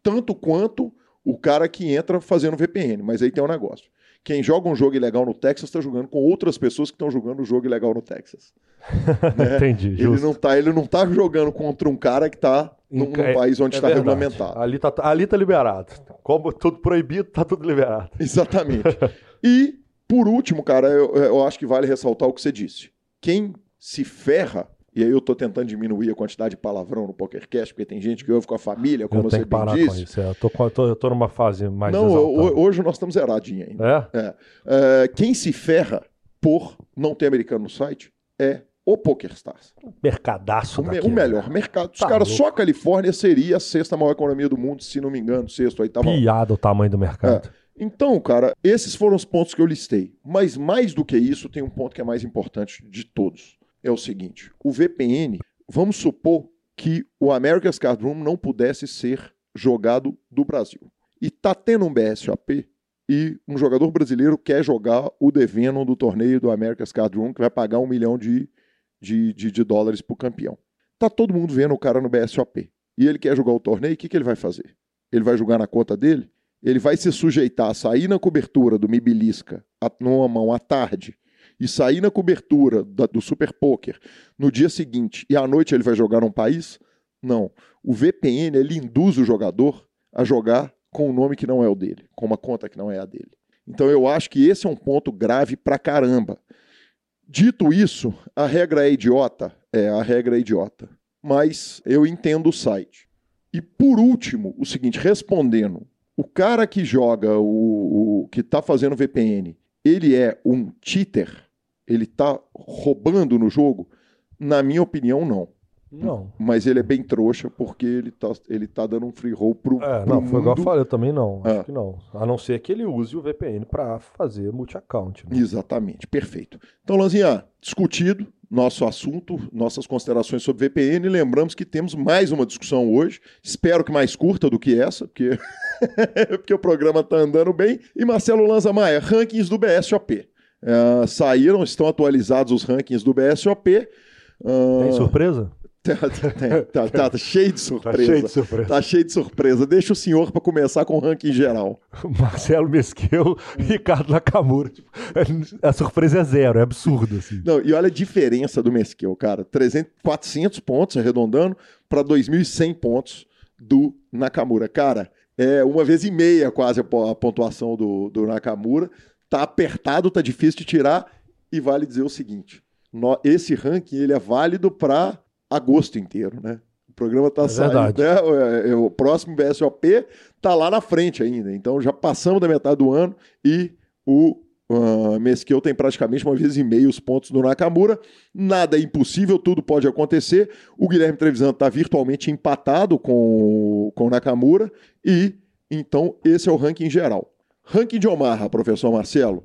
tanto quanto o cara que entra fazendo VPN. Mas aí tem um negócio quem joga um jogo ilegal no Texas está jogando com outras pessoas que estão jogando o um jogo ilegal no Texas. né? Entendi. Ele não, tá, ele não tá jogando contra um cara que está num, num, é, país onde está é regulamentado. Ali está ali tá liberado. Como tudo proibido, está tudo liberado. Exatamente. e, por último, cara, eu, eu acho que vale ressaltar o que você disse. Quem se ferra e aí eu estou tentando diminuir a quantidade de palavrão no PokerCast, porque tem gente que ouve com a família, como eu você bem parar disse. Com isso. É, eu tô, tô, eu tô numa fase mais Não, hoje nós estamos zeradinhos ainda. É? É. é? Quem se ferra por não ter americano no site é o PokerStars. Mercadaço o, daqui, o melhor mercado. Os tá caras, só a Califórnia seria a sexta maior economia do mundo, se não me engano, sexto, oitavo. Piada o tamanho do mercado. É. Então, cara, esses foram os pontos que eu listei. Mas mais do que isso, tem um ponto que é mais importante de todos é o seguinte: o VPN, vamos supor que o America's Card Room não pudesse ser jogado do Brasil. E tá tendo um BSOP e um jogador brasileiro quer jogar o The Venom do torneio do America's Card Room, que vai pagar um milhão de, de, de, de dólares para o campeão. Tá todo mundo vendo o cara no BSOP. E ele quer jogar o torneio, o que, que ele vai fazer? Ele vai jogar na conta dele? Ele vai se sujeitar a sair na cobertura do Mibilisca numa mão à tarde e sair na cobertura da, do Super Poker no dia seguinte e à noite ele vai jogar num país? Não. O VPN ele induz o jogador a jogar com um nome que não é o dele, com uma conta que não é a dele. Então eu acho que esse é um ponto grave pra caramba. Dito isso, a regra é idiota? É, a regra é idiota. Mas eu entendo o site. E por último, o seguinte, respondendo, o cara que joga, o, o que está fazendo VPN, ele é um cheater? Ele está roubando no jogo? Na minha opinião, não. Não. Mas ele é bem trouxa porque ele tá, ele tá dando um free roll pro, É, pro não, foi igual eu mundo. falei, eu também não. Acho Ah. que não. A não ser que ele use o VPN pra fazer multi-account. né? Exatamente, perfeito. Então, Lanzinha, discutido nosso assunto, nossas considerações sobre VPN. Lembramos que temos mais uma discussão hoje. Espero que mais curta do que essa, porque, porque o programa está andando bem. E Marcelo Lanza Maia, rankings do BSOP. É, saíram, estão atualizados os rankings do BSOP. Ah, Tem surpresa? Tá, tá- tá- tá- tá cheio de Tá surpresa. cheio de surpresa. Tá cheio de surpresa. Deixa o senhor para começar com o ranking geral. Marcelo Mesquil e Ricardo Nakamura. Tipo, a surpresa é zero, é absurdo, assim. Não, e olha a diferença do Mesquil, cara. 300, 400 pontos, arredondando, para 2.100 pontos do Nakamura. Cara, é uma vez e meia quase a pontuação do, do Nakamura. Tá apertado, tá difícil de tirar. E vale dizer o seguinte: nó- esse ranking ele é válido para agosto inteiro, né? O programa tá É saindo, né? O- O próximo BSOP tá lá na frente ainda. Então já passamos da metade do ano e o uh, Mesquil tem praticamente uma vez e meia os pontos do Nakamura. Nada é impossível, tudo pode acontecer. O Guilherme Trevisan está virtualmente empatado com, com o Nakamura. E então esse é o ranking geral. Ranking de Omaha, professor Marcelo.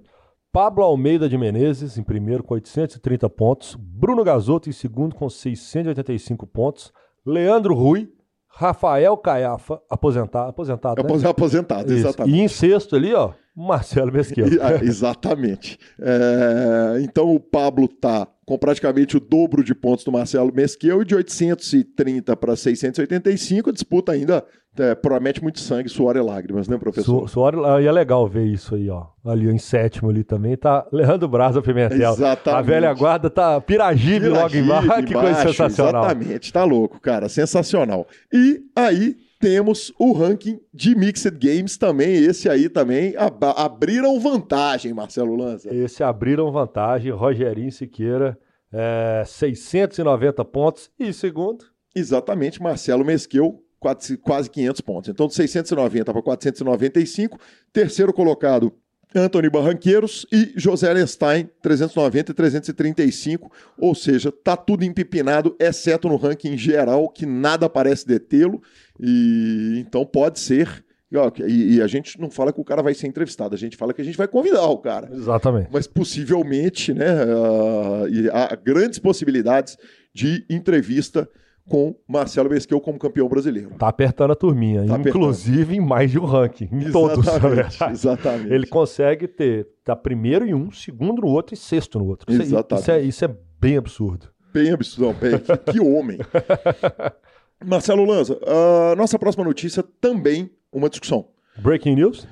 Pablo Almeida de Menezes, em primeiro com 830 pontos. Bruno Gasoto em segundo com 685 pontos. Leandro Rui. Rafael Caiafa, aposentado. Aposentado, né? Apos- Aposentado, Isso. exatamente. E em sexto ali, ó, Marcelo Mesquil. E- ah, exatamente. É, então o Pablo tá com praticamente o dobro de pontos do Marcelo Mesquil e de 830 para 685, a disputa ainda é, promete muito sangue, suor e lágrimas, né, professor? Su- Suor, e é legal ver isso aí, ó. Ali em sétimo ali também tá Leandro Braza Pimentel. Exatamente. A velha guarda tá Piragibe logo embaixo. Piragibe que coisa sensacional. Exatamente, tá louco, cara, sensacional. E aí temos o ranking de Mixed Games também, esse aí também ab- abriram vantagem, Marcelo Lanza. Esse abriram vantagem, Rogerinho Siqueira, é, 690 pontos. E segundo, Exatamente, Marcelo Mesquil, quase quase 500 pontos. Então, de 690 para 495. Terceiro colocado, Anthony Barranqueiros e José Lenstein, 390 e 335. Ou seja, tá tudo empipinado, exceto no ranking geral, que nada parece detê-lo. E então pode ser. e, E, a gente não fala que o cara vai ser entrevistado, a gente fala que a gente vai convidar o cara exatamente. mas possivelmente, né, e há grandes possibilidades de entrevista com Marcelo Mesquil como campeão brasileiro. Tá apertando a turminha, Tá inclusive em mais de um ranking, em todos, Exatamente, verdade. exatamente. Ele consegue ter, tá primeiro em um, segundo no outro e sexto no outro. Isso, Exatamente. isso é, isso é bem absurdo. Bem absurdo, não, bem, que, que homem. Marcelo Lanza, a nossa próxima notícia também uma discussão. Breaking news?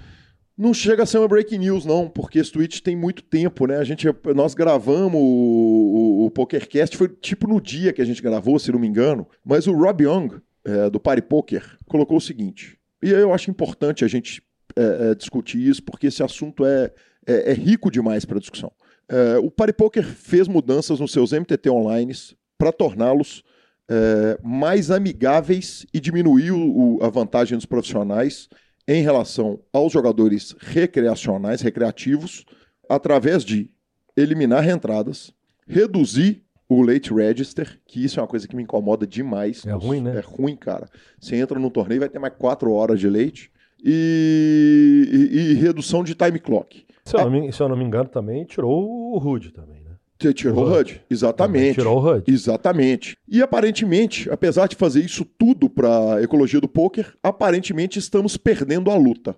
Não chega a ser uma breaking news, não, porque esse tweet tem muito tempo, né? A gente, nós gravamos o, o, o PokerCast, foi tipo no dia que a gente gravou, se não me engano, mas o Rob Young, é, do Party Poker, colocou o seguinte, e eu acho importante a gente é, é, discutir isso, porque esse assunto é, é, é rico demais para discussão. É, o Party Poker fez mudanças nos seus MTT online para torná-los é, mais amigáveis e diminuir o- a vantagem dos profissionais em relação aos jogadores recreacionais, recreativos, através de eliminar reentradas, reduzir o late register, que isso é uma coisa que me incomoda demais. É ruim, né? É ruim, cara. Você entra no torneio vai ter mais quatro horas de late. E, e- e redução de time clock. Se eu, não me, se eu não me engano, também tirou o HUD também, tirou o HUD? Exatamente. Tirou o HUD. Exatamente. E aparentemente, apesar de fazer isso tudo para a ecologia do poker, aparentemente estamos perdendo a luta.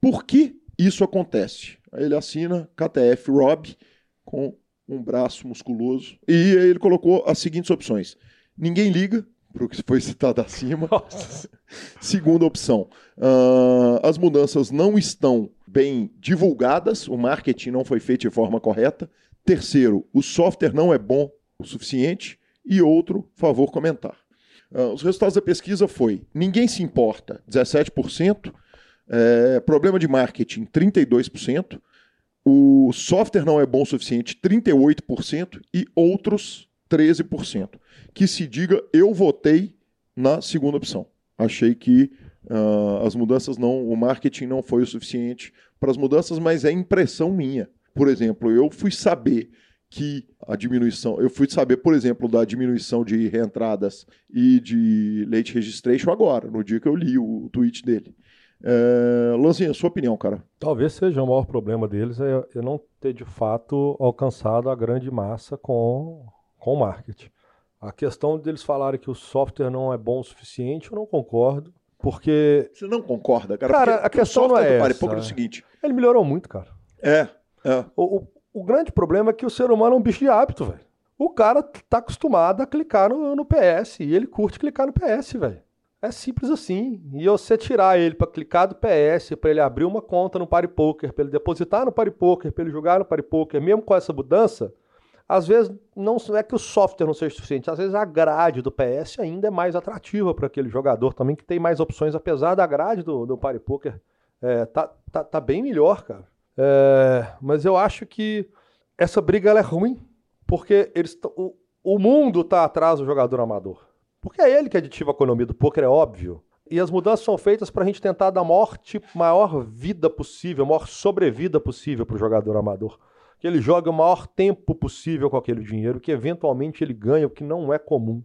Por que isso acontece? Aí ele assina KTF Rob com um braço musculoso e ele colocou as seguintes opções: ninguém liga para o que foi citado acima. Segunda opção, uh, as mudanças não estão bem divulgadas, o marketing não foi feito de forma correta. Terceiro, o software não é bom o suficiente. E outro, favor comentar. Uh, os resultados da pesquisa foi: ninguém se importa, 17%, é, problema de marketing, 32%, o software não é bom o suficiente, 38%, e outros, 13%. Que se diga, eu votei na segunda opção. Achei que uh, as mudanças não, o marketing não foi o suficiente para as mudanças, mas é impressão minha. Por exemplo, eu fui saber que a diminuição, eu fui saber, por exemplo, da diminuição de reentradas e de late registration agora, no dia que eu li o, tweet dele. É, Lanzinha, sua opinião, cara? Talvez seja o maior problema deles é eu não ter de fato alcançado a grande massa com, com o marketing. A questão deles falarem que o software não é bom o suficiente, eu não concordo, porque... Você não concorda, cara? Cara, porque, a questão não é essa. é o seguinte... Ele melhorou muito, cara. É, é. O, o, o grande problema é que o ser humano é um bicho de hábito, velho. O cara tá acostumado a clicar no, no PS e ele curte clicar no PS, velho. É simples assim. E você tirar ele para clicar do PS, para ele abrir uma conta no Party Poker, para ele depositar no Party Poker, para ele jogar no Party Poker, mesmo com essa mudança, às vezes não é que o software não seja suficiente, às vezes a grade do PS ainda é mais atrativa para aquele jogador também que tem mais opções, apesar da grade do, do Party Poker é, tá, tá, tá bem melhor, cara. É, mas eu acho que essa briga é ruim, porque eles o, o mundo está atrás do jogador amador. Porque é ele que aditiva a economia do poker, é óbvio. E as mudanças são feitas para a gente tentar dar a maior, tipo, maior vida possível, maior sobrevida possível para o jogador amador. Que ele jogue o maior tempo possível com aquele dinheiro, que eventualmente ele ganha, o que não é comum.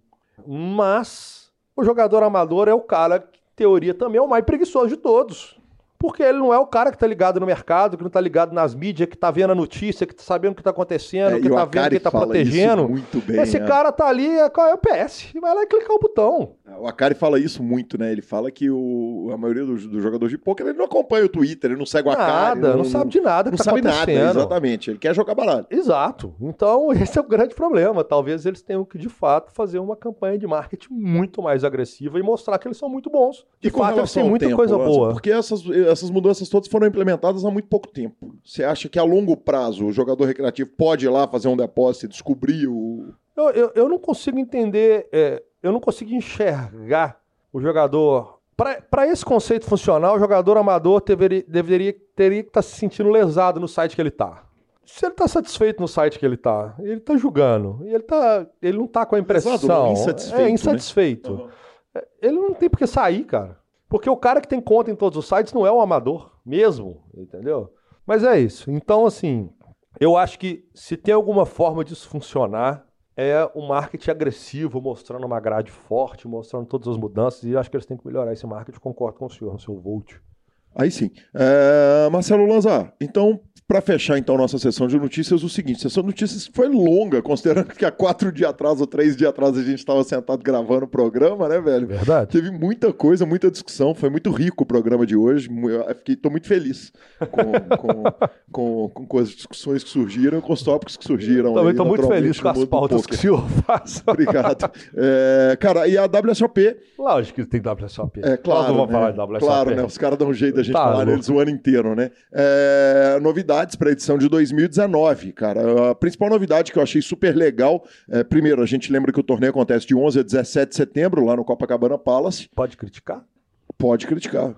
Mas o jogador amador é o cara que, em teoria, também é o mais preguiçoso de todos. Porque ele não é o cara que está ligado no mercado, que não está ligado nas mídias, que está vendo a notícia, que está sabendo o que está acontecendo, é, que está vendo que está protegendo. bem, Esse é. cara está ali, é, é o PS? Vai lá e clicar o botão. O Akari fala isso muito, né? Ele fala que o, a maioria dos do jogadores de poker ele não acompanha o Twitter, ele não segue o Akari. Nada, não, não, sabe de nada. Não tá sabe nada, exatamente. Ele quer jogar baralho. Exato. Então, esse é o grande problema. Talvez eles tenham que, de fato, fazer uma campanha de marketing muito mais agressiva e mostrar que eles são muito bons. De e fato, eles têm muita tempo, coisa boa. Porque essas, essas mudanças todas foram implementadas há muito pouco tempo. Você acha que a longo prazo o jogador recreativo pode ir lá fazer um depósito e descobrir o. Eu, eu, eu não consigo entender, é, eu não consigo enxergar o jogador. Para esse conceito funcional, o jogador amador deveria, deveria teria que estar tá se sentindo lesado no site que ele está. Se ele está satisfeito no site que ele está, ele está julgando, ele, tá, ele não está com a impressão. Lesado, não, insatisfeito. É insatisfeito. Né? Uhum. Ele não tem por que sair, cara. Porque o cara que tem conta em todos os sites não é um amador mesmo, entendeu? Mas é isso. Então, assim, eu acho que se tem alguma forma disso funcionar, é o marketing agressivo, mostrando uma grade forte, mostrando todas as mudanças, e acho que eles têm que melhorar esse marketing. Concordo com o senhor, no seu Volt. Aí sim. É, Marcelo Lanzar, então para fechar, então, nossa sessão de notícias, o seguinte: a sessão de notícias foi longa, considerando que há quatro dias atrás ou três dias atrás a gente estava sentado gravando o programa, né, velho? Verdade. Teve muita coisa, muita discussão. Foi muito rico o programa de hoje. Estou muito feliz com, com, com, com, com, as discussões que surgiram, com os tópicos que surgiram. Também estou muito feliz com as pautas que o senhor faz. Obrigado. É, cara, e a WSOP. Lógico que tem WSOP. É claro. Nós não vamos né? falar de WSOP. Claro, né? Os caras dão um jeito da gente tá falar neles o ano inteiro, né? É, novidade novidades para a edição de 2019, cara. A principal novidade que eu achei super legal, é, primeiro, a gente lembra que o torneio acontece de 11 a 17 de setembro, lá no Copacabana Palace. Pode criticar? Pode criticar.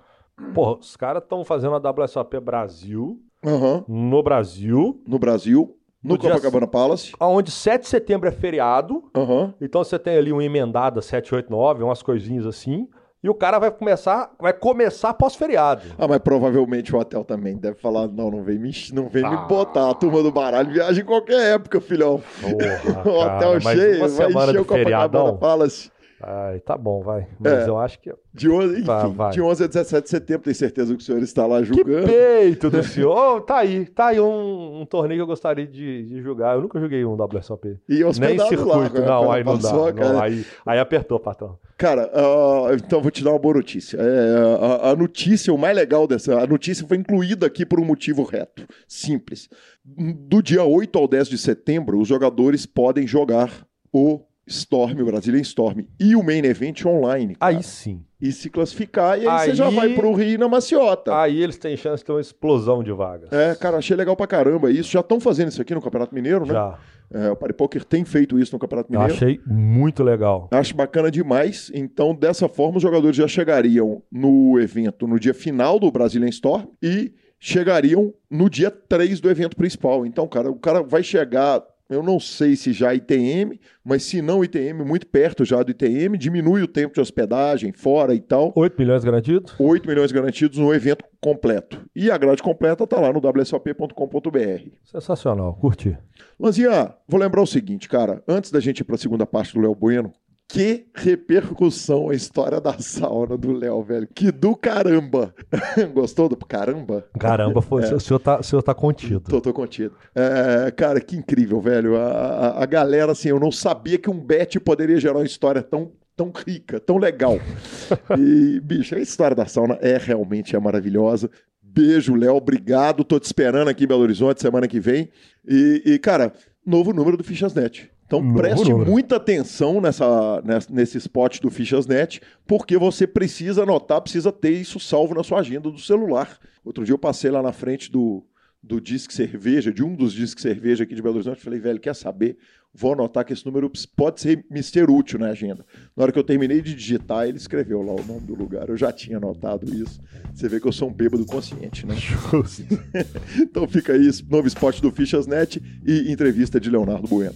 Porra, os caras estão fazendo a WSOP Brasil, uhum. no Brasil. No Brasil. No, no Copacabana Palace. Onde 7 de setembro é feriado. Uhum. Então você tem ali uma emendada 7, 8, 9, umas coisinhas assim. E o cara vai começar, vai começar pós-feriado. Ah, mas provavelmente o hotel também deve falar: não, não vem me, não vem ah. me botar. A turma do baralho viaja em qualquer época, filhão. Porra, o hotel cara, cheio, vai encher o Copacabana Palace. Ai, tá bom, vai. Mas é, eu acho que. De 11, enfim, tá, de 11 a 17 de setembro, tenho certeza que o senhor está lá julgando. Que peito do senhor! Oh, tá aí, tá aí um, um, torneio que eu gostaria de, de jogar. Eu nunca joguei um WSOP. E Nem circuito, lá, não, aí não passou, dá. Não, aí, aí apertou, patrão. Cara, uh, então vou te dar uma boa notícia. É, a, a, notícia, o mais legal dessa, a notícia foi incluída aqui por um motivo reto, simples. Do dia 8 ao 10 de setembro, os jogadores podem jogar o Storm, o Brasília Storm e o Main Event online. Cara. Aí sim. E se classificar, e aí, aí, você já vai pro Rio na maciota. Aí eles têm chance de ter uma explosão de vagas. É, cara, achei legal pra caramba isso. Já estão fazendo isso aqui no Campeonato Mineiro, né? Já. É, o Paripoker tem feito isso no Campeonato Mineiro. achei muito legal. Acho bacana demais. Então, dessa forma, os jogadores já chegariam no evento no dia final do Brazilian Storm e chegariam no dia 3 do evento principal. Então, cara, o cara vai chegar eu não sei se já ITM, mas se não ITM, muito perto já do ITM, diminui o tempo de hospedagem fora e tal. 8 milhões garantidos? 8 milhões garantidos no evento completo. E a grade completa está lá no wsop.com.br. Sensacional, curti. Lanzinha, vou lembrar o seguinte, cara, antes da gente ir para a segunda parte do Léo Bueno, que repercussão a história da sauna do Léo, velho. Que do caramba. Gostou do caramba? Caramba, foi, é. o, senhor tá, o senhor tá contido. Tô, tô contido. É, cara, que incrível, velho. A, a, a, galera, assim, eu não sabia que um bet poderia gerar uma história tão, tão rica, tão legal. E, bicho, a história da sauna é realmente é maravilhosa. Beijo, Léo. Obrigado. Tô te esperando aqui em Belo Horizonte semana que vem. E, e cara, novo número do Fichasnet. Então preste muita atenção nessa, nesse spot do Fichasnet, porque você precisa anotar, precisa ter isso salvo na sua agenda do celular. Outro dia eu passei lá na frente do, do Disque Cerveja, de um dos Disque Cerveja aqui de Belo Horizonte, falei, velho, quer saber? Vou anotar que esse número pode ser mister útil na agenda. Na hora que eu terminei de digitar, ele escreveu lá o nome do lugar. Eu já tinha anotado isso. Você vê que eu sou um bêbado consciente, né? então fica aí, novo spot do Fichasnet e entrevista de Leonardo Bueno.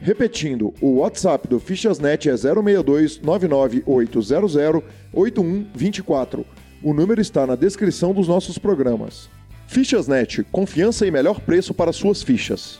Repetindo, o WhatsApp do Fichasnet é 062 99800 8124. O número está na descrição dos nossos programas. Fichasnet, confiança e melhor preço para suas fichas.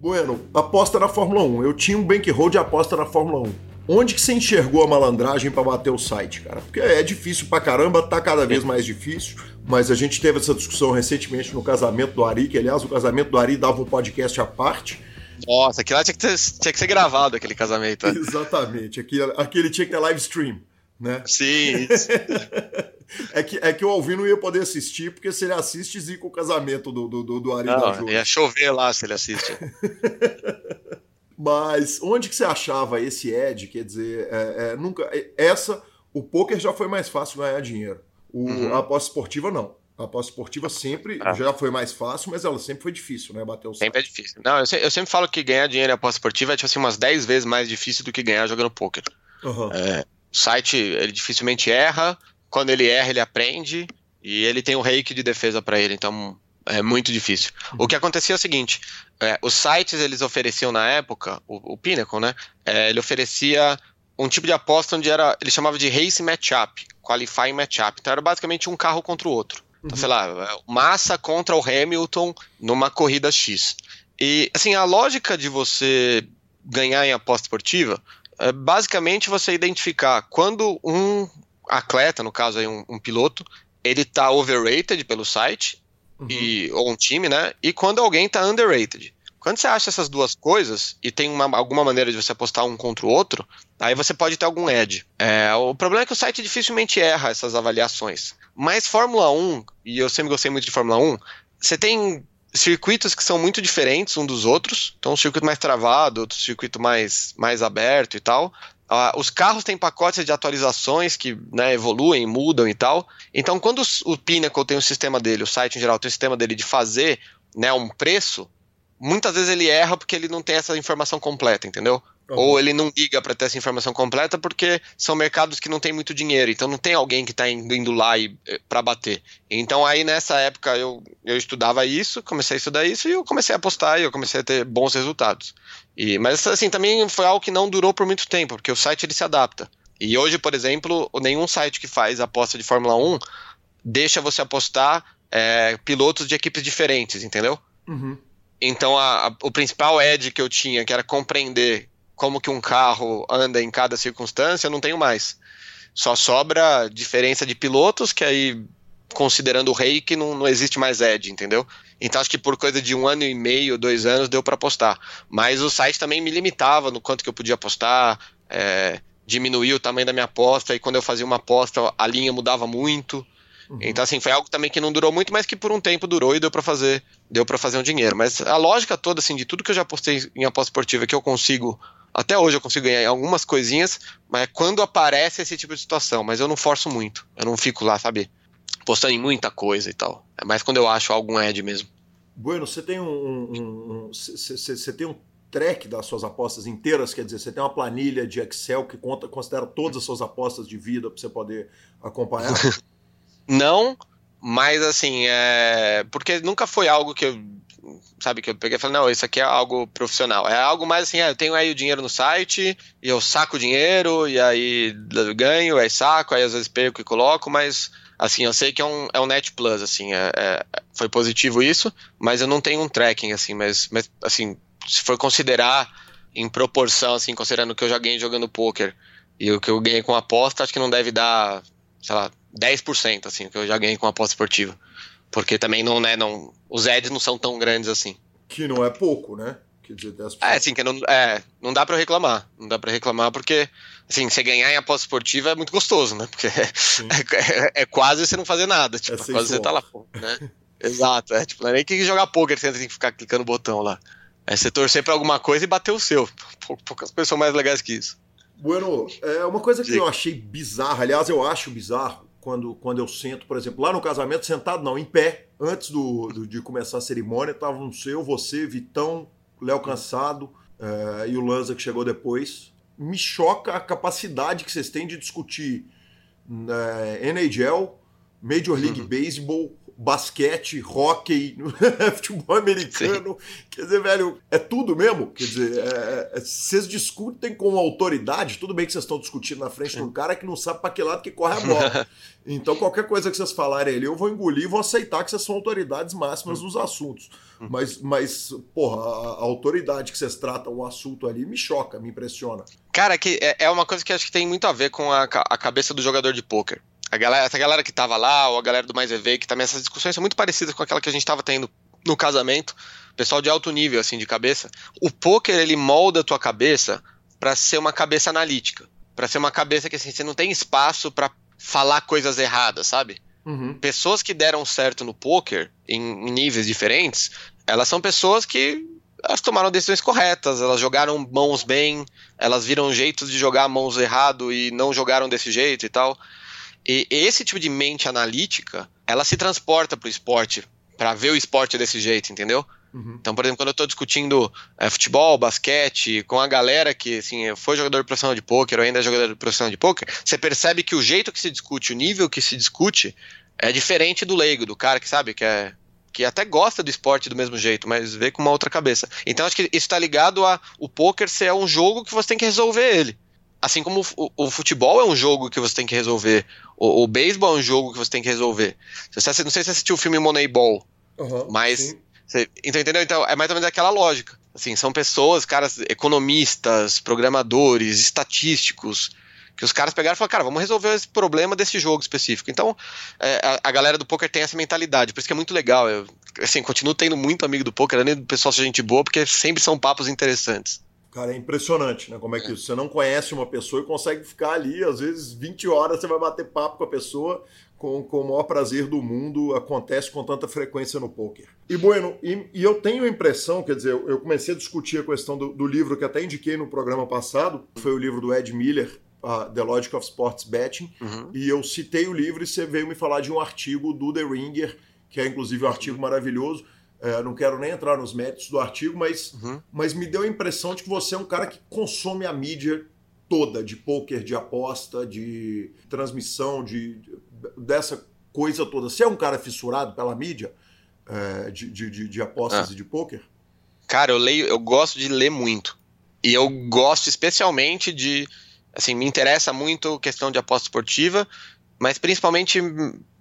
Bueno, aposta na Fórmula 1. Eu tinha um bankroll de aposta na Fórmula 1. Onde que você enxergou a malandragem para bater o site, cara? Porque é difícil pra caramba, tá cada vez mais difícil. Mas a gente teve essa discussão recentemente no casamento do Ari, que aliás o casamento do Ari dava um podcast à parte. Nossa, aquilo lá tinha que, ter, tinha que ser gravado, aquele casamento. Exatamente, aquele, aquele tinha que ter live stream. Né? Sim. é, que, é que o Alvin não ia poder assistir, porque se ele assiste, zica o casamento do, do, do Ari não, da Ia chover lá se ele assiste. Mas onde que você achava esse Ed? Quer dizer, é, é, nunca. É, essa, o poker já foi mais fácil ganhar dinheiro. O, uhum. A aposta esportiva não. A aposta esportiva sempre ah. já foi mais fácil, mas ela sempre foi difícil, né? Bater o Sempre é difícil. Não, eu, se, eu, sempre falo que ganhar dinheiro em aposta esportiva é tipo assim, umas 10 vezes mais difícil do que ganhar jogando poker. Uhum. É, o site, ele dificilmente erra. Quando ele erra, ele aprende. E ele tem um reiki de defesa para ele. Então, é muito difícil. O que acontecia é o seguinte: é, os sites eles ofereciam na época, o, o Pinnacle, né? É, ele oferecia um tipo de aposta onde era, ele chamava de race matchup, qualifying matchup. Então era basicamente um carro contra o outro. Então, uhum. sei lá, Massa contra o Hamilton numa corrida X. E assim, a lógica de você ganhar em aposta esportiva é basicamente você identificar quando um atleta, no caso aí um, um piloto, ele tá overrated pelo site uhum. e, ou um time, né? E quando alguém tá underrated. Quando você acha essas duas coisas e tem uma, alguma maneira de você apostar um contra o outro, aí você pode ter algum edge. É, o problema é que o site dificilmente erra essas avaliações. Mas Fórmula 1, e eu sempre gostei muito de Fórmula 1, você tem circuitos que são muito diferentes um dos outros. Então, um circuito mais travado, outro circuito mais, mais aberto e tal. Uh, os carros têm pacotes de atualizações que né, evoluem, mudam e tal. Então, quando o Pinnacle tem o sistema dele, o site em geral tem o sistema dele de fazer né, um preço, muitas vezes ele erra porque ele não tem essa informação completa, entendeu? Uhum. Ou ele não liga para ter essa informação completa porque são mercados que não tem muito dinheiro, então não tem alguém que está indo, indo, lá eh, para bater. Então aí nessa época eu, eu estudava isso, comecei a estudar isso e eu comecei a apostar e eu comecei a ter bons resultados. E, mas assim, também foi algo que não durou por muito tempo, porque o site ele se adapta. E hoje, por exemplo, nenhum site que faz aposta de Fórmula 1 deixa você apostar é, pilotos de equipes diferentes, entendeu? Uhum. Então a, a, o principal edge que eu tinha, que era compreender como que um carro anda em cada circunstância, eu não tenho mais. Só sobra diferença de pilotos, que aí, considerando o rei, que não, não existe mais edge, entendeu? Então acho que por coisa de um ano e meio, dois anos, deu para apostar. Mas o site também me limitava no quanto que eu podia apostar, é, diminuía o tamanho da minha aposta, e quando eu fazia uma aposta, a linha mudava muito. Uhum. Então, assim, foi algo também que não durou muito, mas que por um tempo durou e deu para fazer, deu para fazer um dinheiro. Mas a lógica toda, assim, de tudo que eu já postei em aposta esportiva que eu consigo, até hoje eu consigo ganhar algumas coisinhas, mas é quando aparece esse tipo de situação, mas eu não forço muito. Eu não fico lá, sabe, postando em muita coisa e tal. É mais quando eu acho algum ad mesmo. Bueno, você tem um, você um, tem um track das suas apostas inteiras, quer dizer, você tem uma planilha de Excel que conta, considera todas as suas apostas de vida para você poder acompanhar? Não, mas assim, é... porque nunca foi algo que eu, sabe, que eu peguei e falei, não, isso aqui é algo profissional. É algo mais assim, é, eu tenho aí o dinheiro no site, e eu saco o dinheiro, e aí ganho, aí saco, aí às vezes perco e coloco, mas assim, eu sei que é um, é um net plus, assim, é, é, foi positivo isso, mas eu não tenho um tracking, assim, mas, mas assim, se for considerar em proporção, assim, considerando o que eu já ganhei jogando poker e o que eu ganhei com aposta, acho que não deve dar, sei lá, 10%, assim, que eu já ganhei com aposta esportiva. Porque também não, né, não, os ads não são tão grandes assim. Que não é pouco, né? Quer dizer, 10%. É, assim, que não, é, não dá para reclamar. Não dá para reclamar porque, assim, você ganhar em aposta esportiva é muito gostoso, né? Porque é, é, é, quase você não fazer nada. Tipo, é quase você tá lá, né? Exato, é tipo, não é nem que jogar poker você tem que ficar clicando o botão lá. É você torcer pra alguma coisa e bater o seu. Poucas pessoas mais legais que isso. Bueno, é uma coisa que eu achei bizarra, aliás, eu acho bizarro, quando, quando eu sento, por exemplo, lá no casamento, sentado não, em pé, antes do, do de começar a cerimônia, estavam seu, você, Vitão, Léo Cansado é, e o Lanza que chegou depois. Me choca a capacidade que vocês têm de discutir é, NHL, Major League uhum. Baseball, basquete, hockey, futebol americano. Sim. Quer dizer, velho, é tudo mesmo. Quer dizer, é, é, é, vocês discutem com autoridade, tudo bem que vocês estão discutindo na frente de um cara que não sabe para que lado que corre a bola. então, qualquer coisa que vocês falarem ali, eu vou engolir e vou aceitar que vocês são autoridades máximas nos assuntos. Mas, mas porra, a, a autoridade que vocês tratam o assunto ali me choca, me impressiona. Cara, que é, é uma coisa que acho que tem muito a ver com a, a cabeça do jogador de pôquer a galera, essa galera que tava lá, ou a galera do Mais EV, que também essas discussões são muito parecidas com aquela que a gente tava tendo no casamento, pessoal de alto nível, assim, de cabeça. O poker, ele molda a tua cabeça para ser uma cabeça analítica, para ser uma cabeça que, assim, você não tem espaço para falar coisas erradas, sabe? Uhum. Pessoas que deram certo no poker, em, em níveis diferentes, elas são pessoas que elas tomaram decisões corretas, elas jogaram mãos bem, elas viram jeitos de jogar mãos errado e não jogaram desse jeito e tal. E esse tipo de mente analítica, ela se transporta para o esporte, para ver o esporte desse jeito, entendeu? Uhum. Então, por exemplo, quando eu estou discutindo é, futebol, basquete, com a galera que assim, foi jogador profissional de pôquer ou ainda é jogador profissional de pôquer, você percebe que o jeito que se discute, o nível que se discute, é diferente do leigo, do cara que sabe que é que até gosta do esporte do mesmo jeito, mas vê com uma outra cabeça. Então acho que isso está ligado a o poker ser um jogo que você tem que resolver ele. Assim como o, o, futebol é um jogo que você tem que resolver, o, o beisebol é um jogo que você tem que resolver. Você, não sei se você assistiu o filme Moneyball, uhum, mas. Você, então, entendeu? Então, é mais ou menos aquela lógica. Assim, são pessoas, caras, economistas, programadores, estatísticos, que os caras pegaram e falaram, cara, vamos resolver esse problema desse jogo específico. Então, é, a, a, galera do poker tem essa mentalidade, por isso que é muito legal. Eu, assim, continuo tendo muito amigo do poker, além do pessoal ser gente boa, porque sempre são papos interessantes. Cara, é impressionante, né? Como é que é. você não conhece uma pessoa e consegue ficar ali, às vezes 20 horas você vai bater papo com a pessoa com, com o maior prazer do mundo, acontece com tanta frequência no poker. E bueno, e, e eu tenho a impressão, quer dizer, eu comecei a discutir a questão do, do livro que até indiquei no programa passado, foi o livro do Ed Miller, uh, The Logic of Sports Betting, uhum. e eu citei o livro e você veio me falar de um artigo do The Ringer, que é inclusive um artigo maravilhoso, é, não quero nem entrar nos méritos do artigo, mas, uhum. mas me deu a impressão de que você é um cara que consome a mídia toda, de poker, de aposta, de transmissão, de, de dessa coisa toda. Você é um cara fissurado pela mídia é, de, de, de, apostas ah. e de poker? Cara, eu leio, eu gosto de ler muito. E eu gosto especialmente de. Assim, me interessa muito a questão de aposta esportiva, mas principalmente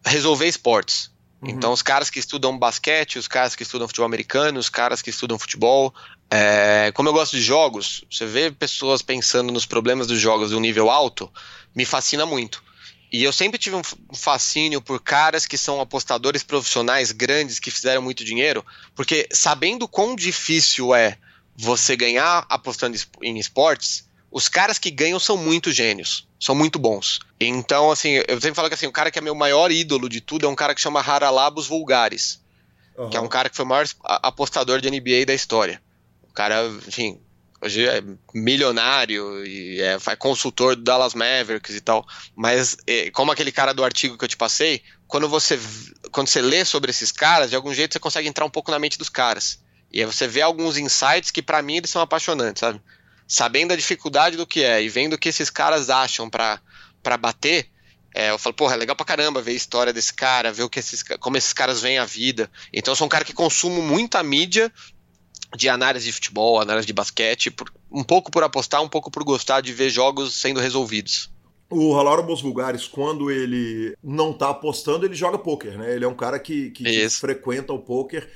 resolver esportes. Uhum. Então, os caras que estudam basquete, os caras que estudam futebol americano, os caras que estudam futebol. É, como eu gosto de jogos, você vê pessoas pensando nos problemas dos jogos de um nível alto, me fascina muito. E eu sempre tive um fascínio por caras que são apostadores profissionais grandes que fizeram muito dinheiro, porque sabendo quão difícil é você ganhar apostando em esportes, os caras que ganham são muito gênios, são muito bons. Então, assim, eu sempre falo que assim, o cara que é meu maior ídolo de tudo é um cara que chama Haralabos Vulgares, uhum. que é um cara que foi o maior apostador de NBA da história. O cara, enfim, hoje é milionário e é, é consultor do Dallas Mavericks e tal. Mas, é, como aquele cara do artigo que eu te passei, quando você, quando você lê sobre esses caras, de algum jeito você consegue entrar um pouco na mente dos caras. E aí você vê alguns insights que para mim eles são apaixonantes, sabe? Sabendo a dificuldade do que é e vendo o que esses caras acham para bater, é, eu falo, porra, é legal pra caramba ver a história desse cara, ver o que esses, como esses caras veem a vida. Então eu sou um cara que consumo muita mídia de análise de futebol, análise de basquete, por, um pouco por apostar, um pouco por gostar de ver jogos sendo resolvidos. O Ralauro Bos Vulgares, quando ele não tá apostando, ele joga pôquer, né? Ele é um cara que, que, que frequenta o pôquer,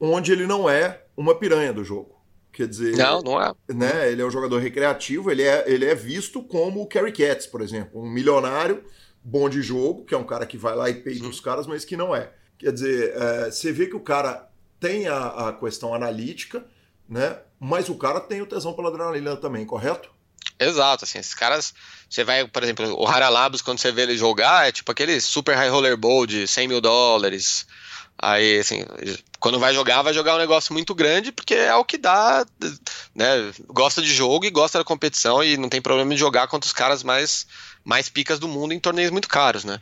onde ele não é uma piranha do jogo. Quer dizer, não, não é. Né, ele é um jogador recreativo, ele é, ele é visto como o Kerry Katz, por exemplo, um milionário bom de jogo, que é um cara que vai lá e peita os caras, mas que não é. Quer dizer, é, você vê que o cara tem a, a, questão analítica, né? Mas o cara tem o tesão pela adrenalina também, correto? Exato, assim, esses caras, você vai, por exemplo, o Haralabos, quando você vê ele jogar, é tipo aquele super high roller bowl de 100 mil dólares, Aí, assim, quando vai jogar, vai jogar um negócio muito grande, porque é o que dá, né? Gosta de jogo e gosta da competição e não tem problema de jogar contra os caras mais, mais picas do mundo em torneios muito caros, né?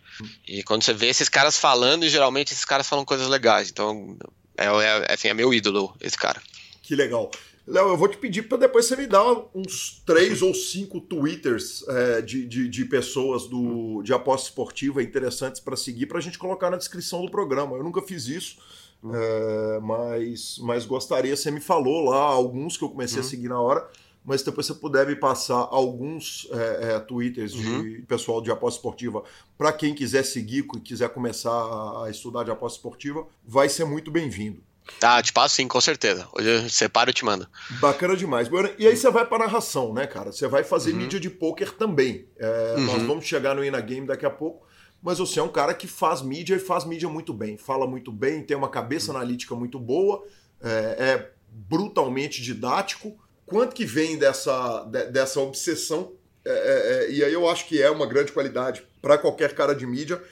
E quando você vê esses caras falando, e geralmente esses caras falam coisas legais. Então, é, é, assim, é meu ídolo, esse cara. Que legal. Léo, eu vou te pedir para depois você me dar uns três ou cinco twitters é, de, de, de, pessoas do, de aposta esportiva interessantes para seguir, para a gente colocar na descrição do programa. Eu nunca fiz isso, uhum. é, mas, mas gostaria. Você me falou lá alguns que eu comecei uhum. a seguir na hora, mas depois você puder me passar alguns é, é twitters uhum. de pessoal de aposta esportiva para quem quiser seguir, quiser começar a estudar de aposta esportiva, vai ser muito bem-vindo. Ah, te passo sim, com certeza. Hoje eu separo e te mando. Bacana demais. E aí você vai para narração, né, cara? Você vai fazer uhum. mídia de poker também. É, uhum. Nós vamos chegar no Ina Game daqui a pouco. Mas você é um cara que faz mídia e faz mídia muito bem. Fala muito bem, tem uma cabeça uhum. analítica muito boa, é, é, brutalmente didático. Quanto que vem dessa, de, dessa obsessão? É, é, é, e aí eu acho que é uma grande qualidade para qualquer cara de mídia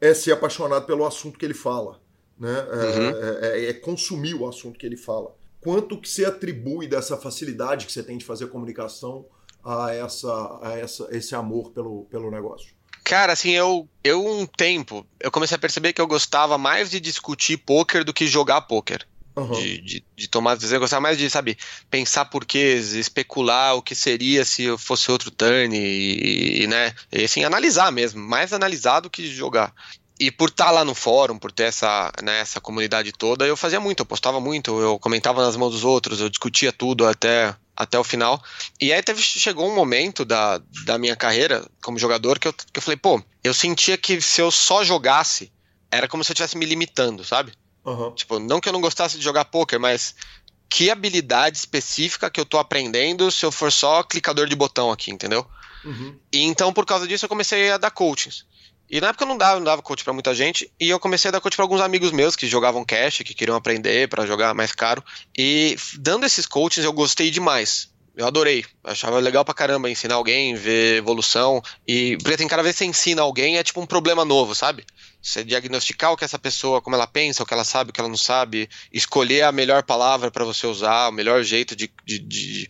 é ser apaixonado pelo assunto que ele fala né? É, uhum. É, é, é, consumir o assunto que ele fala. Quanto que você atribui dessa facilidade que você tem de fazer comunicação a, essa, a essa, esse amor pelo, pelo negócio? Cara, assim, eu, eu um tempo, eu comecei a perceber que eu gostava mais de discutir poker do que jogar poker. Uhum. De, de, de, tomar decisão, eu gostava mais de, sabe, pensar porquês, especular o que seria se eu fosse outro turn e, e né, e, assim, analisar mesmo, mais analisar do que jogar e por estar tá lá no fórum, por ter essa, né, essa comunidade toda, eu fazia muito, eu postava muito, eu comentava nas mãos dos outros, eu discutia tudo até, até o final. E aí teve, chegou um momento da, da minha carreira como jogador que eu, que eu falei, pô, eu sentia que se eu só jogasse, era como se eu estivesse me limitando, sabe? Uhum. Tipo, não que eu não gostasse de jogar poker, mas que habilidade específica que eu tô aprendendo se eu for só clicador de botão aqui, entendeu? Uhum. E então, por causa disso, eu comecei a dar coachings. E na época não dava, não dava coach para muita gente, e eu comecei a dar coach para alguns amigos meus que jogavam cash, que queriam aprender para jogar mais caro. E dando esses coaches eu gostei demais. Eu adorei, achava legal pra caramba ensinar alguém, ver evolução. E porque tem cada vez que você ensina alguém é tipo um problema novo, sabe? Você diagnosticar o que essa pessoa, como ela pensa, o que ela sabe, o que ela não sabe, escolher a melhor palavra para você usar, o melhor jeito de, de, de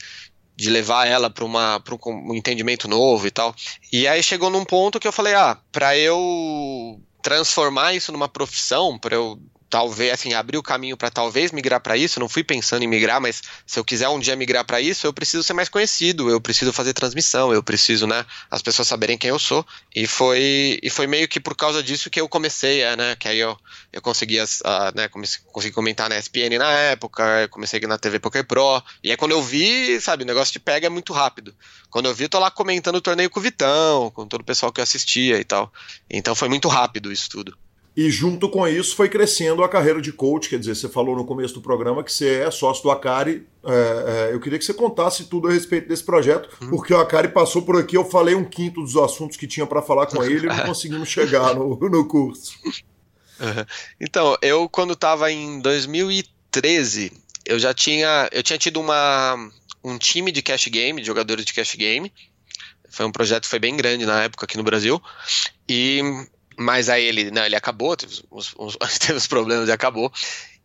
de levar ela para um entendimento novo e tal. E aí chegou num ponto que eu falei, ah, para eu transformar isso numa profissão, para eu talvez assim abrir o caminho para talvez migrar para isso. Não fui pensando em migrar, mas se eu quiser um dia migrar para isso, eu preciso ser mais conhecido, eu preciso fazer transmissão, eu preciso, né, as pessoas saberem quem eu sou. E foi e foi meio que por causa disso que eu comecei, é, né, que aí eu eu consegui as, uh, né, comecei, consegui comentar na ESPN na época, comecei na TV Poker Pro. E aí quando eu vi, sabe, o negócio de pega é muito rápido. Quando eu vi, eu tô lá comentando o torneio com o Vitão, com todo o pessoal que eu assistia e tal. Então foi muito rápido isso tudo. E junto com isso foi crescendo a carreira de coach, quer dizer, você falou no começo do programa que você é sócio do Acari. É, é, eu queria que você contasse tudo a respeito desse projeto, hum. porque o Acari passou por aqui, eu falei um quinto dos assuntos que tinha para falar com ele e não conseguimos chegar no, no curso. Uhum. Então, eu quando estava em 2013, eu já tinha, eu tinha tido uma, um time de cash game, de jogadores de cash game. Foi um projeto que foi bem grande na época aqui no Brasil. E mas aí ele, não, ele acabou, teve uns, uns, teve uns problemas e acabou.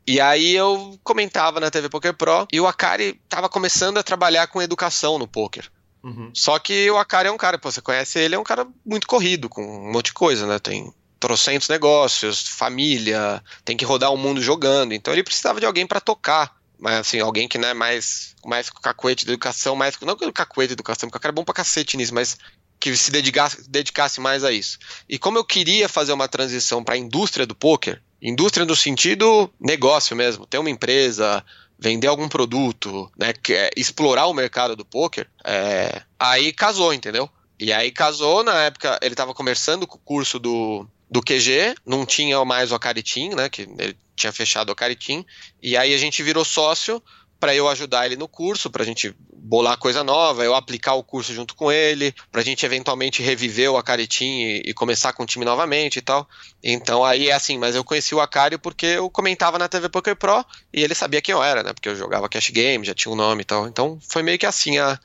E aí eu comentava na TV Poker Pro e o Akari tava começando a trabalhar com educação no poker. Uhum. Só que o Akari é um cara, pô, você conhece ele, é um cara muito corrido, com um monte de coisa, né? Tem trocentos negócios, família, tem que rodar o mundo jogando. Então ele precisava de alguém para tocar. Mas assim, alguém que não é mais, mais cacuete de educação, mais. Não que cacuete de educação, porque o cara é bom pra cacete nisso, mas que se dedicasse, dedicasse mais a isso. E como eu queria fazer uma transição para a indústria do poker, indústria no sentido negócio mesmo, ter uma empresa, vender algum produto, né, é explorar o mercado do poker, é, aí casou, entendeu? E aí casou, na época ele estava conversando com o curso do, do QG, não tinha mais o Acaritim, né, que ele tinha fechado o Acaritim, e aí a gente virou sócio para eu ajudar ele no curso, para a gente bolar coisa nova, eu aplicar o curso junto com ele, para a gente eventualmente reviver o Acaritim e, e, começar com o time novamente e tal. Então aí é assim, mas eu conheci o Acari porque eu comentava na TV Poker Pro e ele sabia quem eu era, né? Porque eu jogava Cash Game, já tinha um nome e tal. Então foi meio que assim a,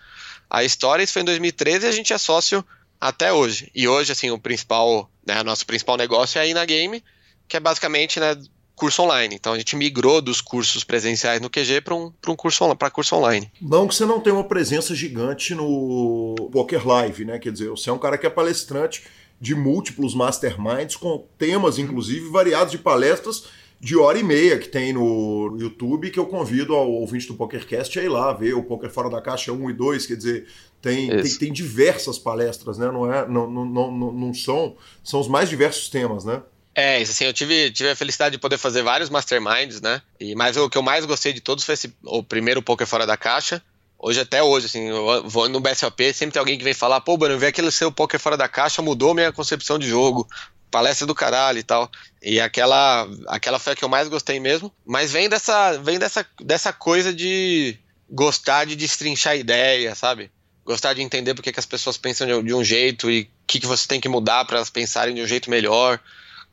a história. Isso foi em 2013 e a gente é sócio até hoje. E hoje, assim, o principal, né, nosso principal negócio é a Ina Game, que é basicamente, né, curso online. Então a gente migrou dos cursos presenciais no QG para um, um curso, para curso online. Não que você não tenha uma presença gigante no Poker Live, né? Quer dizer, você é um cara que é palestrante de múltiplos masterminds, com temas, inclusive, variados de palestras de hora e meia que tem no YouTube, que eu convido ao ouvinte do PokerCast a ir lá ver o Poker Fora da Caixa 1 e 2, quer dizer, tem, tem, tem, diversas palestras, né? Não, é, não, não, não, não são, são os mais diversos temas, né? É, assim, eu tive, tive a felicidade de poder fazer vários masterminds, né? E, mas o que eu mais gostei de todos foi esse, o primeiro Poker Fora da Caixa. Hoje até hoje, assim, eu vou no BSOP, sempre tem alguém que vem falar, pô, Bruno, vi aquele seu Poker Fora da Caixa, mudou minha concepção de jogo, palestra do caralho e tal. E aquela, aquela foi a que eu mais gostei mesmo. Mas vem dessa, vem dessa, dessa coisa de gostar de destrinchar ideia, sabe? Gostar de entender porque que as pessoas pensam de, de um jeito e o que, que você tem que mudar para elas pensarem de um jeito melhor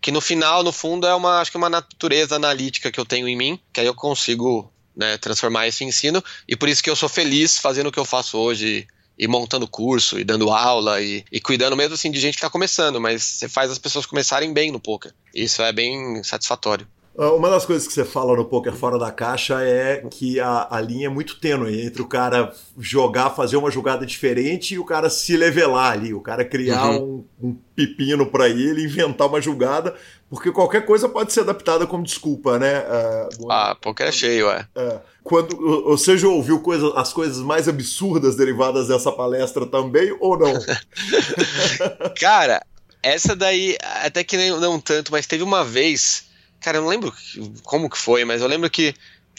que no final, no fundo, é uma, acho que uma natureza analítica que eu tenho em mim, que aí eu consigo né, transformar esse ensino, e por isso que eu sou feliz fazendo o que eu faço hoje, e montando curso, e dando aula, e, e cuidando mesmo assim de gente que está começando, mas você faz as pessoas começarem bem no poker. Isso é bem satisfatório. Ah, uma das coisas que você fala no poker fora da caixa é que a, a linha é muito tênue entre o cara jogar, fazer uma jogada diferente e o cara se levelar ali, o cara criar uhum. um, um, pepino para ele, inventar uma jogada, porque qualquer coisa pode ser adaptada como desculpa, né? Uh, ah, poker é cheio, é. Uh, quando você já ouviu coisa, as coisas mais absurdas derivadas dessa palestra também ou não? cara, essa daí até que nem, não tanto, mas teve uma vez Cara, eu não lembro como que foi, mas eu lembro que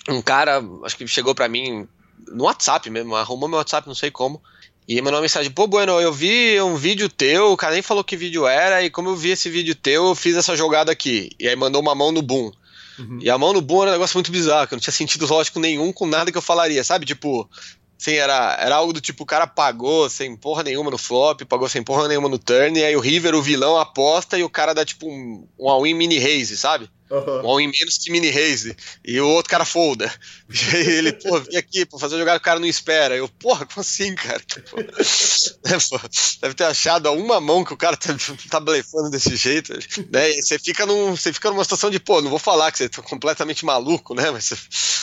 um cara, acho que chegou para mim no WhatsApp mesmo, arrumou meu WhatsApp, não sei como, e mandou uma mensagem: pô, Bueno, eu vi um vídeo teu, o cara nem falou que vídeo era, e como eu vi esse vídeo teu, eu fiz essa jogada aqui. E aí mandou uma mão no boom. Uhum. E a mão no boom era um negócio muito bizarro, que eu não tinha sentido lógico nenhum com nada que eu falaria, sabe? Tipo, Sim, era, era algo do tipo, o cara pagou sem porra nenhuma no flop, pagou sem porra nenhuma no turn, e aí o River, o vilão, aposta e o cara dá tipo um, um all-in mini raise, sabe? Uhum. Um all-in menos que mini raise. E o outro cara folda. E ele, pô, vim aqui pra fazer jogar o cara não espera. Eu, porra, como assim, cara? Tipo, deve ter achado uma mão que o cara tá, tá blefando desse jeito. Né? E você fica, num, você fica numa situação de, pô, não vou falar que você tá completamente maluco, né? Mas você,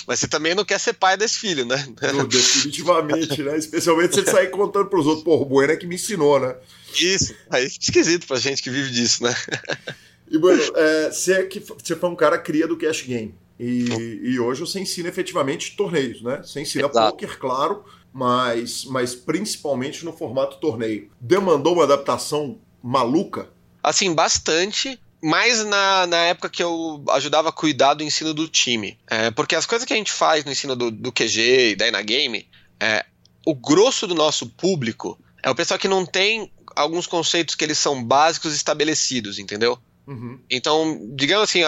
mas você também não quer ser pai desse filho, né? definitivamente, né? Especialmente se ele sair contando pros outros, pô, o Bueno é que me ensinou, né? Isso, aí fica esquisito pra gente que vive disso, né? E, Bueno, é, você, é que, você foi um cara cria do cash game. E, e hoje você ensina efetivamente torneios, né? Você ensina Exato. poker, claro, mas, mas principalmente no formato torneio. Demandou uma adaptação maluca? Assim, bastante. Mais na, na época que eu ajudava a cuidar do ensino do time. É, porque as coisas que a gente faz no ensino do, do QG e da Game, é, o grosso do nosso público é o pessoal que não tem alguns conceitos que eles são básicos estabelecidos, entendeu? Uhum. Então, digamos assim,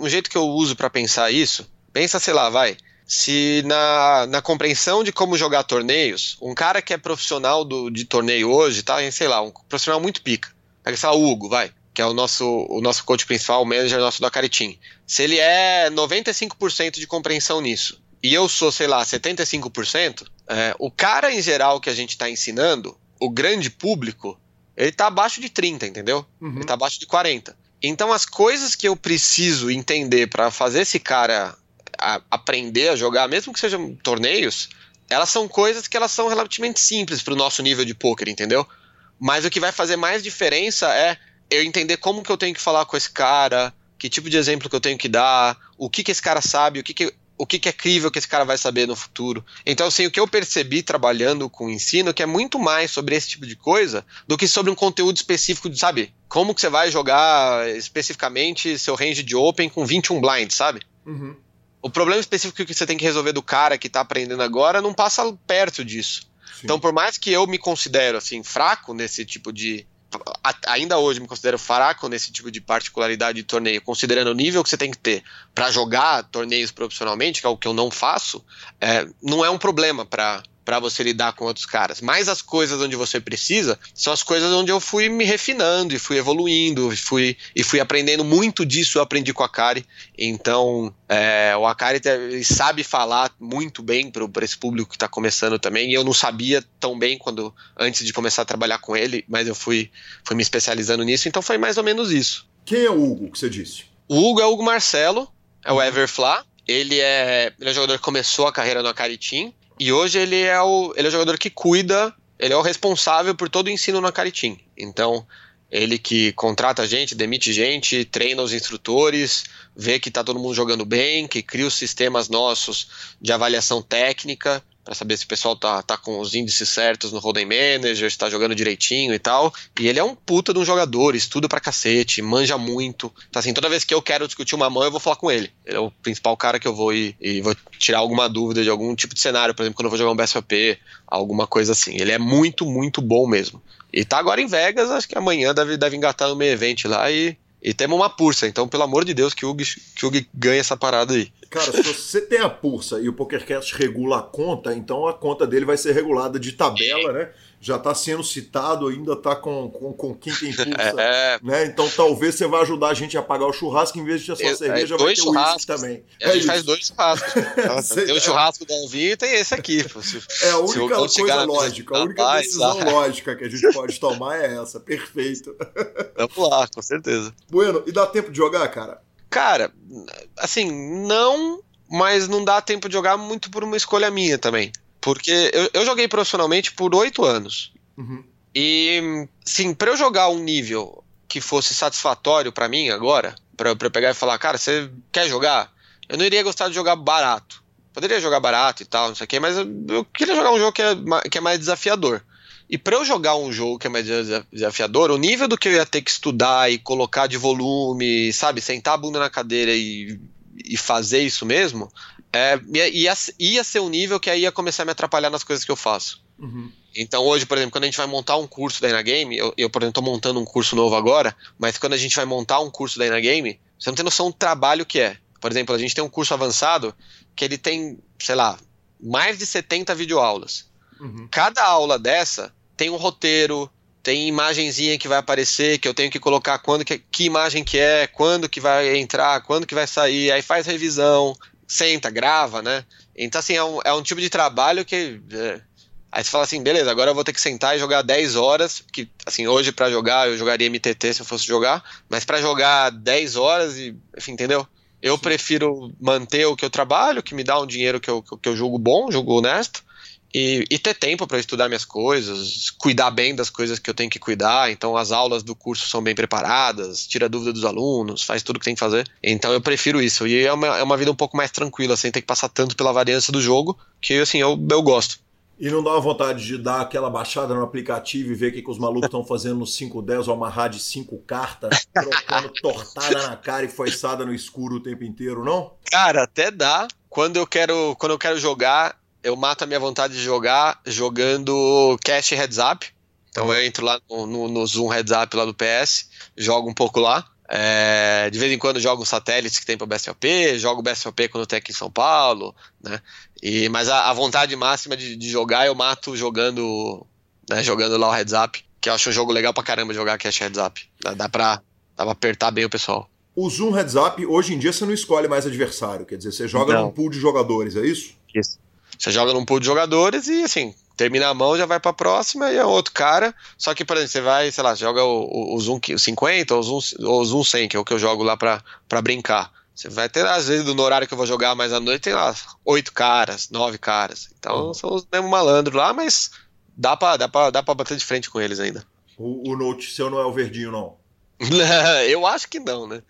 um jeito que eu uso para pensar isso, pensa, sei lá, vai. Se na, na compreensão de como jogar torneios, um cara que é profissional do, de torneio hoje, tá, sei lá, um profissional muito pica. Pega, sei lá, o Hugo, vai que é o nosso, o nosso coach principal, o manager nosso do Acaritim, se ele é 95% de compreensão nisso, e eu sou, sei lá, 75%, é, o cara em geral que a gente está ensinando, o grande público, ele está abaixo de 30, entendeu? Uhum. Ele está abaixo de 40. Então as coisas que eu preciso entender para fazer esse cara a, aprender a jogar, mesmo que sejam torneios, elas são coisas que elas são relativamente simples para o nosso nível de poker, entendeu? Mas o que vai fazer mais diferença é eu entender como que eu tenho que falar com esse cara, que tipo de exemplo que eu tenho que dar, o que que esse cara sabe, o que que o que, que é crível que esse cara vai saber no futuro. Então, assim, o que eu percebi trabalhando com o ensino que é muito mais sobre esse tipo de coisa do que sobre um conteúdo específico de, sabe, como que você vai jogar especificamente seu range de open com 21 blinds, sabe? Uhum. O problema específico que você tem que resolver do cara que tá aprendendo agora não passa perto disso. Sim. Então, por mais que eu me considero, assim, fraco nesse tipo de, ainda hoje me considero fraco nesse tipo de particularidade de torneio, considerando o nível que você tem que ter para jogar torneios profissionalmente, que é o que eu não faço, é, não é um problema para para você lidar com outros caras. Mas as coisas onde você precisa são as coisas onde eu fui me refinando e fui evoluindo e fui, e fui aprendendo muito disso. Eu aprendi com a Akari. Então, é, o Akari sabe falar muito bem para esse público que está começando também. E eu não sabia tão bem quando antes de começar a trabalhar com ele, mas eu fui, fui me especializando nisso. Então, foi mais ou menos isso. Quem é o Hugo que você disse? O Hugo é o Hugo Marcelo, é o Everfla. Ele é, ele é um jogador que começou a carreira no Akari Team. E hoje ele é o, ele é o jogador que cuida, ele é o responsável por todo o ensino na Caritim. Então, ele que contrata gente, demite gente, treina os instrutores, vê que está todo mundo jogando bem, que cria os sistemas nossos de avaliação técnica para saber se o pessoal tá, tá com os índices certos no Holding Manager, se tá jogando direitinho e tal. E ele é um puta de um jogador, estuda pra cacete, manja muito. Então, assim, toda vez que eu quero discutir uma mão, eu vou falar com ele. Ele é o principal cara que eu vou ir e vou tirar alguma dúvida de algum tipo de cenário, por exemplo, quando eu vou jogar um BSOP, alguma coisa assim. Ele é muito, muito bom mesmo. E tá agora em Vegas, acho que amanhã deve, deve engatar no meio evento lá e e temos uma pursa, então, pelo amor de Deus, que o Hugo, que o Hugo ganhe essa parada aí. Cara, se você tem a pursa e o PokerCast regula a conta, então a conta dele vai ser regulada de tabela, né? Já está sendo citado, ainda está com, com, com quinta impulsa. É. Né? Então talvez você vai ajudar a gente a pagar o churrasco, em vez de ter só cerveja, é, vai ter uísque também. É a gente faz dois churrascos. tem o churrasco do Alvin e tem esse aqui. Se, é a única coisa lógica, a única decisão lógica que a gente pode tomar é essa. Perfeito. Vamos lá, com certeza. Bueno, e dá tempo de jogar, cara? Cara, assim, não, mas não dá tempo de jogar muito por uma escolha minha também. Porque eu, eu joguei profissionalmente por oito anos. Uhum. E, sim, para eu jogar um nível que fosse satisfatório para mim agora, para eu pegar e falar, cara, você quer jogar? Eu não iria gostar de jogar barato. Poderia jogar barato e tal, não sei o quê, mas eu, queria jogar um jogo que é, que é mais desafiador. E para eu jogar um jogo que é mais desafiador, o nível do que eu ia ter que estudar e colocar de volume, sabe, sentar a bunda na cadeira e, e fazer isso mesmo, é, ia, ia ser um nível que aí ia começar a me atrapalhar nas coisas que eu faço. Uhum. Então hoje, por exemplo, quando a gente vai montar um curso da Inagame, eu, eu, por exemplo, estou montando um curso novo agora, mas quando a gente vai montar um curso da Inagame, você não tem noção do trabalho que é. Por exemplo, a gente tem um curso avançado que ele tem, sei lá, mais de 70 videoaulas. Uhum. Cada aula dessa tem um roteiro, tem imagenzinha que vai aparecer, que eu tenho que colocar quando que, que imagem que é, quando que vai entrar, quando que vai sair, aí faz revisão, senta, grava, né? Então, assim, é um, é um tipo de trabalho que. É, aí você fala assim, beleza, agora eu vou ter que sentar e jogar 10 horas, que, assim, hoje para jogar, eu jogaria MTT se eu fosse jogar, mas para jogar 10 horas e, enfim, entendeu? Eu prefiro manter o que eu trabalho, que me dá um dinheiro que eu, que eu julgo bom, julgo honesto, e, e, ter tempo para estudar minhas coisas, cuidar bem das coisas que eu tenho que cuidar. Então, as aulas do curso são bem preparadas, tira dúvida dos alunos, faz tudo que tem que fazer. Então, eu prefiro isso. E é uma, é uma vida um pouco mais tranquila, sem ter que passar tanto pela variância do jogo, que assim, eu, eu gosto. E não dá uma vontade de dar aquela baixada no aplicativo e ver o que, que os malucos estão fazendo no 510 ou amarrar de cinco cartas, trocando tortada na cara e foiçada no escuro o tempo inteiro, não? Cara, até dá. Quando eu quero, quando eu quero jogar, eu mato a minha vontade de jogar jogando Cash Heads Up. Então eu entro lá no, no, no, Zoom Heads Up lá do PS, jogo um pouco lá. É, de vez em quando jogo satélites que tem para o BSOP, jogo BSOP quando tem aqui em São Paulo, né? E, mas a, a vontade máxima de, de, jogar eu mato jogando, né, jogando lá o Heads Up, que eu acho um jogo legal pra caramba jogar Cash Heads Up. Dá, dá, pra, dá pra apertar bem o pessoal. O Zoom Heads Up, hoje em dia você não escolhe mais adversário, quer dizer, você joga não. num pool de jogadores, é isso? Isso. Você joga num pool de jogadores e assim, termina a mão, já vai pra próxima e é outro cara. Só que, por exemplo, você vai, sei lá, joga o, o, o Zoom 50 ou o Zoom, o Zoom 100, que é o que eu jogo lá pra, pra brincar. Você vai ter, às vezes, no horário que eu vou jogar mais à noite, tem lá oito caras, nove caras. Então uhum. são os mesmos malandros lá, mas dá pra, dá, pra, dá pra bater de frente com eles ainda. O, o Note seu não é o verdinho, não? eu acho que não, né?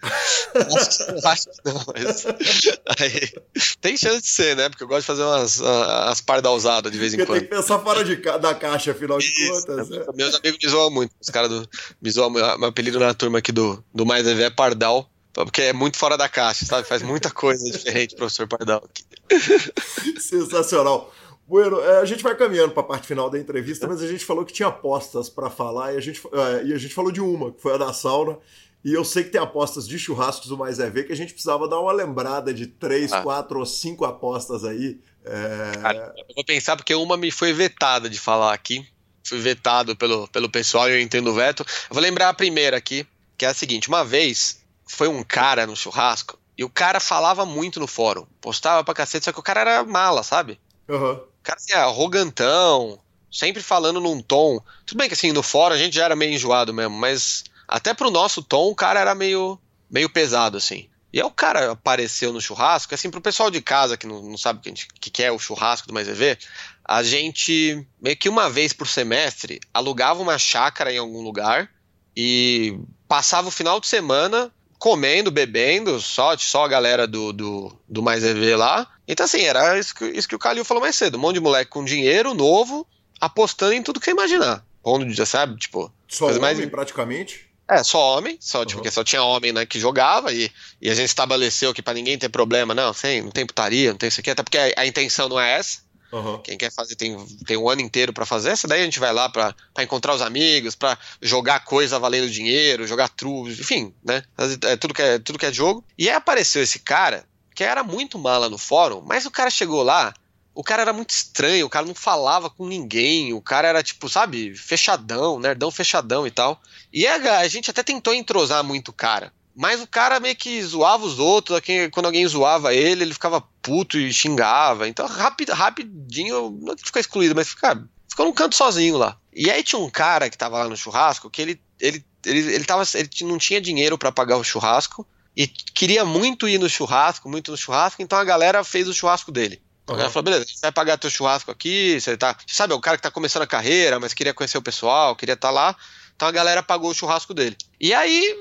acho, acho que não, mas. Aí, tem chance de ser, né? Porque eu gosto de fazer umas, umas pardalzadas de vez em Porque quando. Tem que pensar fora de, da caixa, afinal de Isso, contas. Né? Meus amigos me zoam muito. Os caras do. Me zoam, meu apelido na turma aqui do, do Mais EV é Pardal. Porque é muito fora da caixa, sabe? Faz muita coisa diferente, professor Pardal. Aqui. Sensacional. Bueno, é, a gente vai caminhando para a parte final da entrevista, mas a gente falou que tinha apostas para falar e a, gente, é, e a gente falou de uma, que foi a da sauna. E eu sei que tem apostas de churrascos do Mais EV que a gente precisava dar uma lembrada de três, ah. quatro ou cinco apostas aí. É... Cara, eu vou pensar porque uma me foi vetada de falar aqui. Fui vetado pelo, pelo pessoal e eu entendo o veto. Eu vou lembrar a primeira aqui, que é a seguinte: uma vez foi um cara no churrasco e o cara falava muito no fórum. Postava pra cacete, só que o cara era mala, sabe? Uhum. Cara assim, arrogantão, sempre falando num tom. Tudo bem que assim, no fórum a gente já era meio enjoado mesmo, mas até pro nosso tom o cara era meio, meio pesado, assim. E aí o cara apareceu no churrasco, assim, pro pessoal de casa que não, não sabe o que, gente, que, é o churrasco do Mais EV, a gente, meio que uma vez por semestre, alugava uma chácara em algum lugar e passava o final de semana comendo, bebendo, só, só a galera do, do, do Mais EV lá. Então, assim, era isso que, isso que o Calil falou mais cedo. Um monte de moleque com dinheiro novo, apostando em tudo que você imaginar. Onde, já sabe, tipo... Só homem, mais... praticamente? É, só homem, só, uhum. tipo, porque só tinha homem né, que jogava e, e a gente estabeleceu que para ninguém ter problema, não, sem, não tem putaria, não tem isso aqui, até porque a, a intenção não é essa. Uhum. Quem quer fazer tem, tem um ano inteiro para fazer. Essa daí a gente vai lá para encontrar os amigos, para jogar coisa valendo dinheiro, jogar trus, enfim, né? É, tudo, que é, tudo que é jogo. E aí apareceu esse cara, que era muito mala no fórum, mas o cara chegou lá, o cara era muito estranho, o cara não falava com ninguém, o cara era tipo, sabe, fechadão, nerdão fechadão e tal. E a, a gente até tentou entrosar muito o cara. Mas o cara meio que zoava os outros, quando alguém zoava ele, ele ficava puto e xingava. Então, rapid, rapidinho, não ficou excluído, mas fica, ficou num canto sozinho lá. E aí tinha um cara que tava lá no churrasco que ele, ele, ele, ele, tava, ele não tinha dinheiro para pagar o churrasco e queria muito ir no churrasco, muito no churrasco, então a galera fez o churrasco dele. Uhum. O cara falou, beleza, você vai pagar teu churrasco aqui, você tá. Sabe, é o cara que tá começando a carreira, mas queria conhecer o pessoal, queria estar tá lá. Então a galera pagou o churrasco dele. E aí,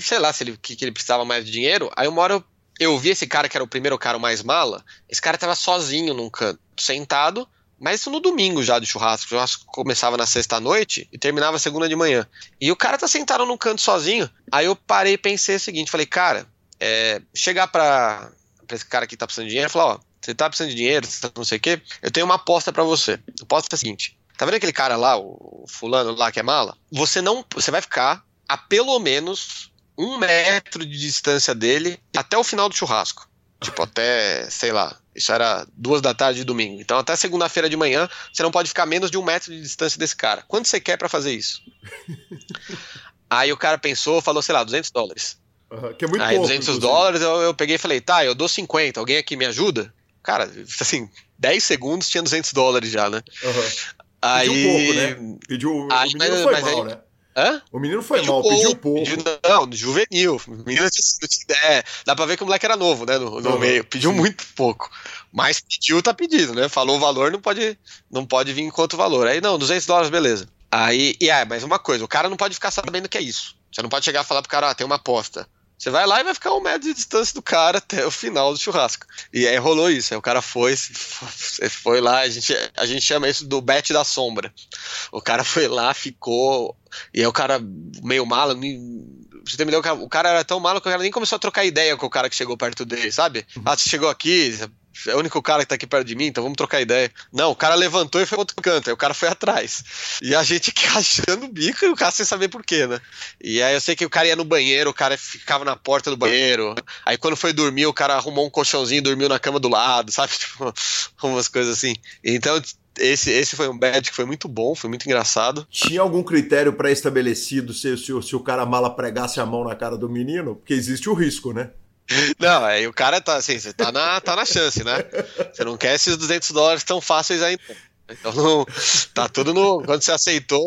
sei lá se ele, que, que ele precisava mais de dinheiro. Aí uma hora eu, eu vi esse cara que era o primeiro cara mais mala. Esse cara tava sozinho num canto, sentado. Mas isso no domingo já de churrasco. O churrasco começava na sexta-noite e terminava segunda de manhã. E o cara tá sentado num canto sozinho. Aí eu parei e pensei o seguinte: falei, cara, é, chegar pra, pra esse cara que tá precisando de dinheiro e falar: ó, você tá precisando de dinheiro, tá não sei o quê, eu tenho uma aposta para você. A aposta é a seguinte: Tá vendo aquele cara lá, o fulano lá que é mala? Você não. Você vai ficar a pelo menos um metro de distância dele até o final do churrasco. Tipo, até, sei lá, isso era duas da tarde de domingo. Então, até segunda-feira de manhã, você não pode ficar menos de um metro de distância desse cara. Quanto você quer para fazer isso? Aí o cara pensou, falou, sei lá, 200 dólares. Uhum, que é muito Aí, pouco, 200 inclusive. dólares, eu, eu peguei e falei, tá, eu dou 50, alguém aqui me ajuda? Cara, assim, 10 segundos tinha 200 dólares já, né? Uhum. Aí... Pediu pouco, né? Pediu, aí, o menino mas, foi mas mal, aí... né? Hã? O menino foi pediu mal, pouco, pediu pouco. Pediu, não, juvenil. O menino ideia. Dá pra ver que o moleque era novo, né? No, no uhum, meio. Pediu muito pouco. Mas pediu, tá pedido, né? Falou o valor, não pode, não pode vir enquanto valor. Aí não, 200 dólares, beleza. Aí, e é, mas uma coisa, o cara não pode ficar sabendo que é isso. Você não pode chegar e falar pro cara, ah, tem uma aposta. Você vai lá e vai ficar um metro de distância do cara até o final do churrasco. E aí rolou isso. Aí o cara foi, foi lá, a gente, a gente chama isso do bet da sombra. O cara foi lá, ficou. E aí o cara, meio malo, você entendeu? O cara era tão malo que o cara nem começou a trocar ideia com o cara que chegou perto dele, sabe? Uhum. Ah, você chegou aqui, é o único cara que tá aqui perto de mim, então vamos trocar ideia. Não, o cara levantou e foi pro outro canto, aí o cara foi atrás. E a gente aqui achando o bico e o cara sem saber por quê, né? E aí eu sei que o cara ia no banheiro, o cara ficava na porta do banheiro. Aí quando foi dormir, o cara arrumou um colchãozinho e dormiu na cama do lado, sabe? Tipo, umas coisas assim. Então, esse, esse foi um bad que foi muito bom, foi muito engraçado. Tinha algum critério pré-estabelecido se, se, se o cara mala pregasse a mão na cara do menino? Porque existe o risco, né? Não, aí o cara tá assim, você tá na, tá na chance, né? Você não quer esses 200 dólares tão fáceis ainda. Então, não, tá tudo no. Quando você aceitou,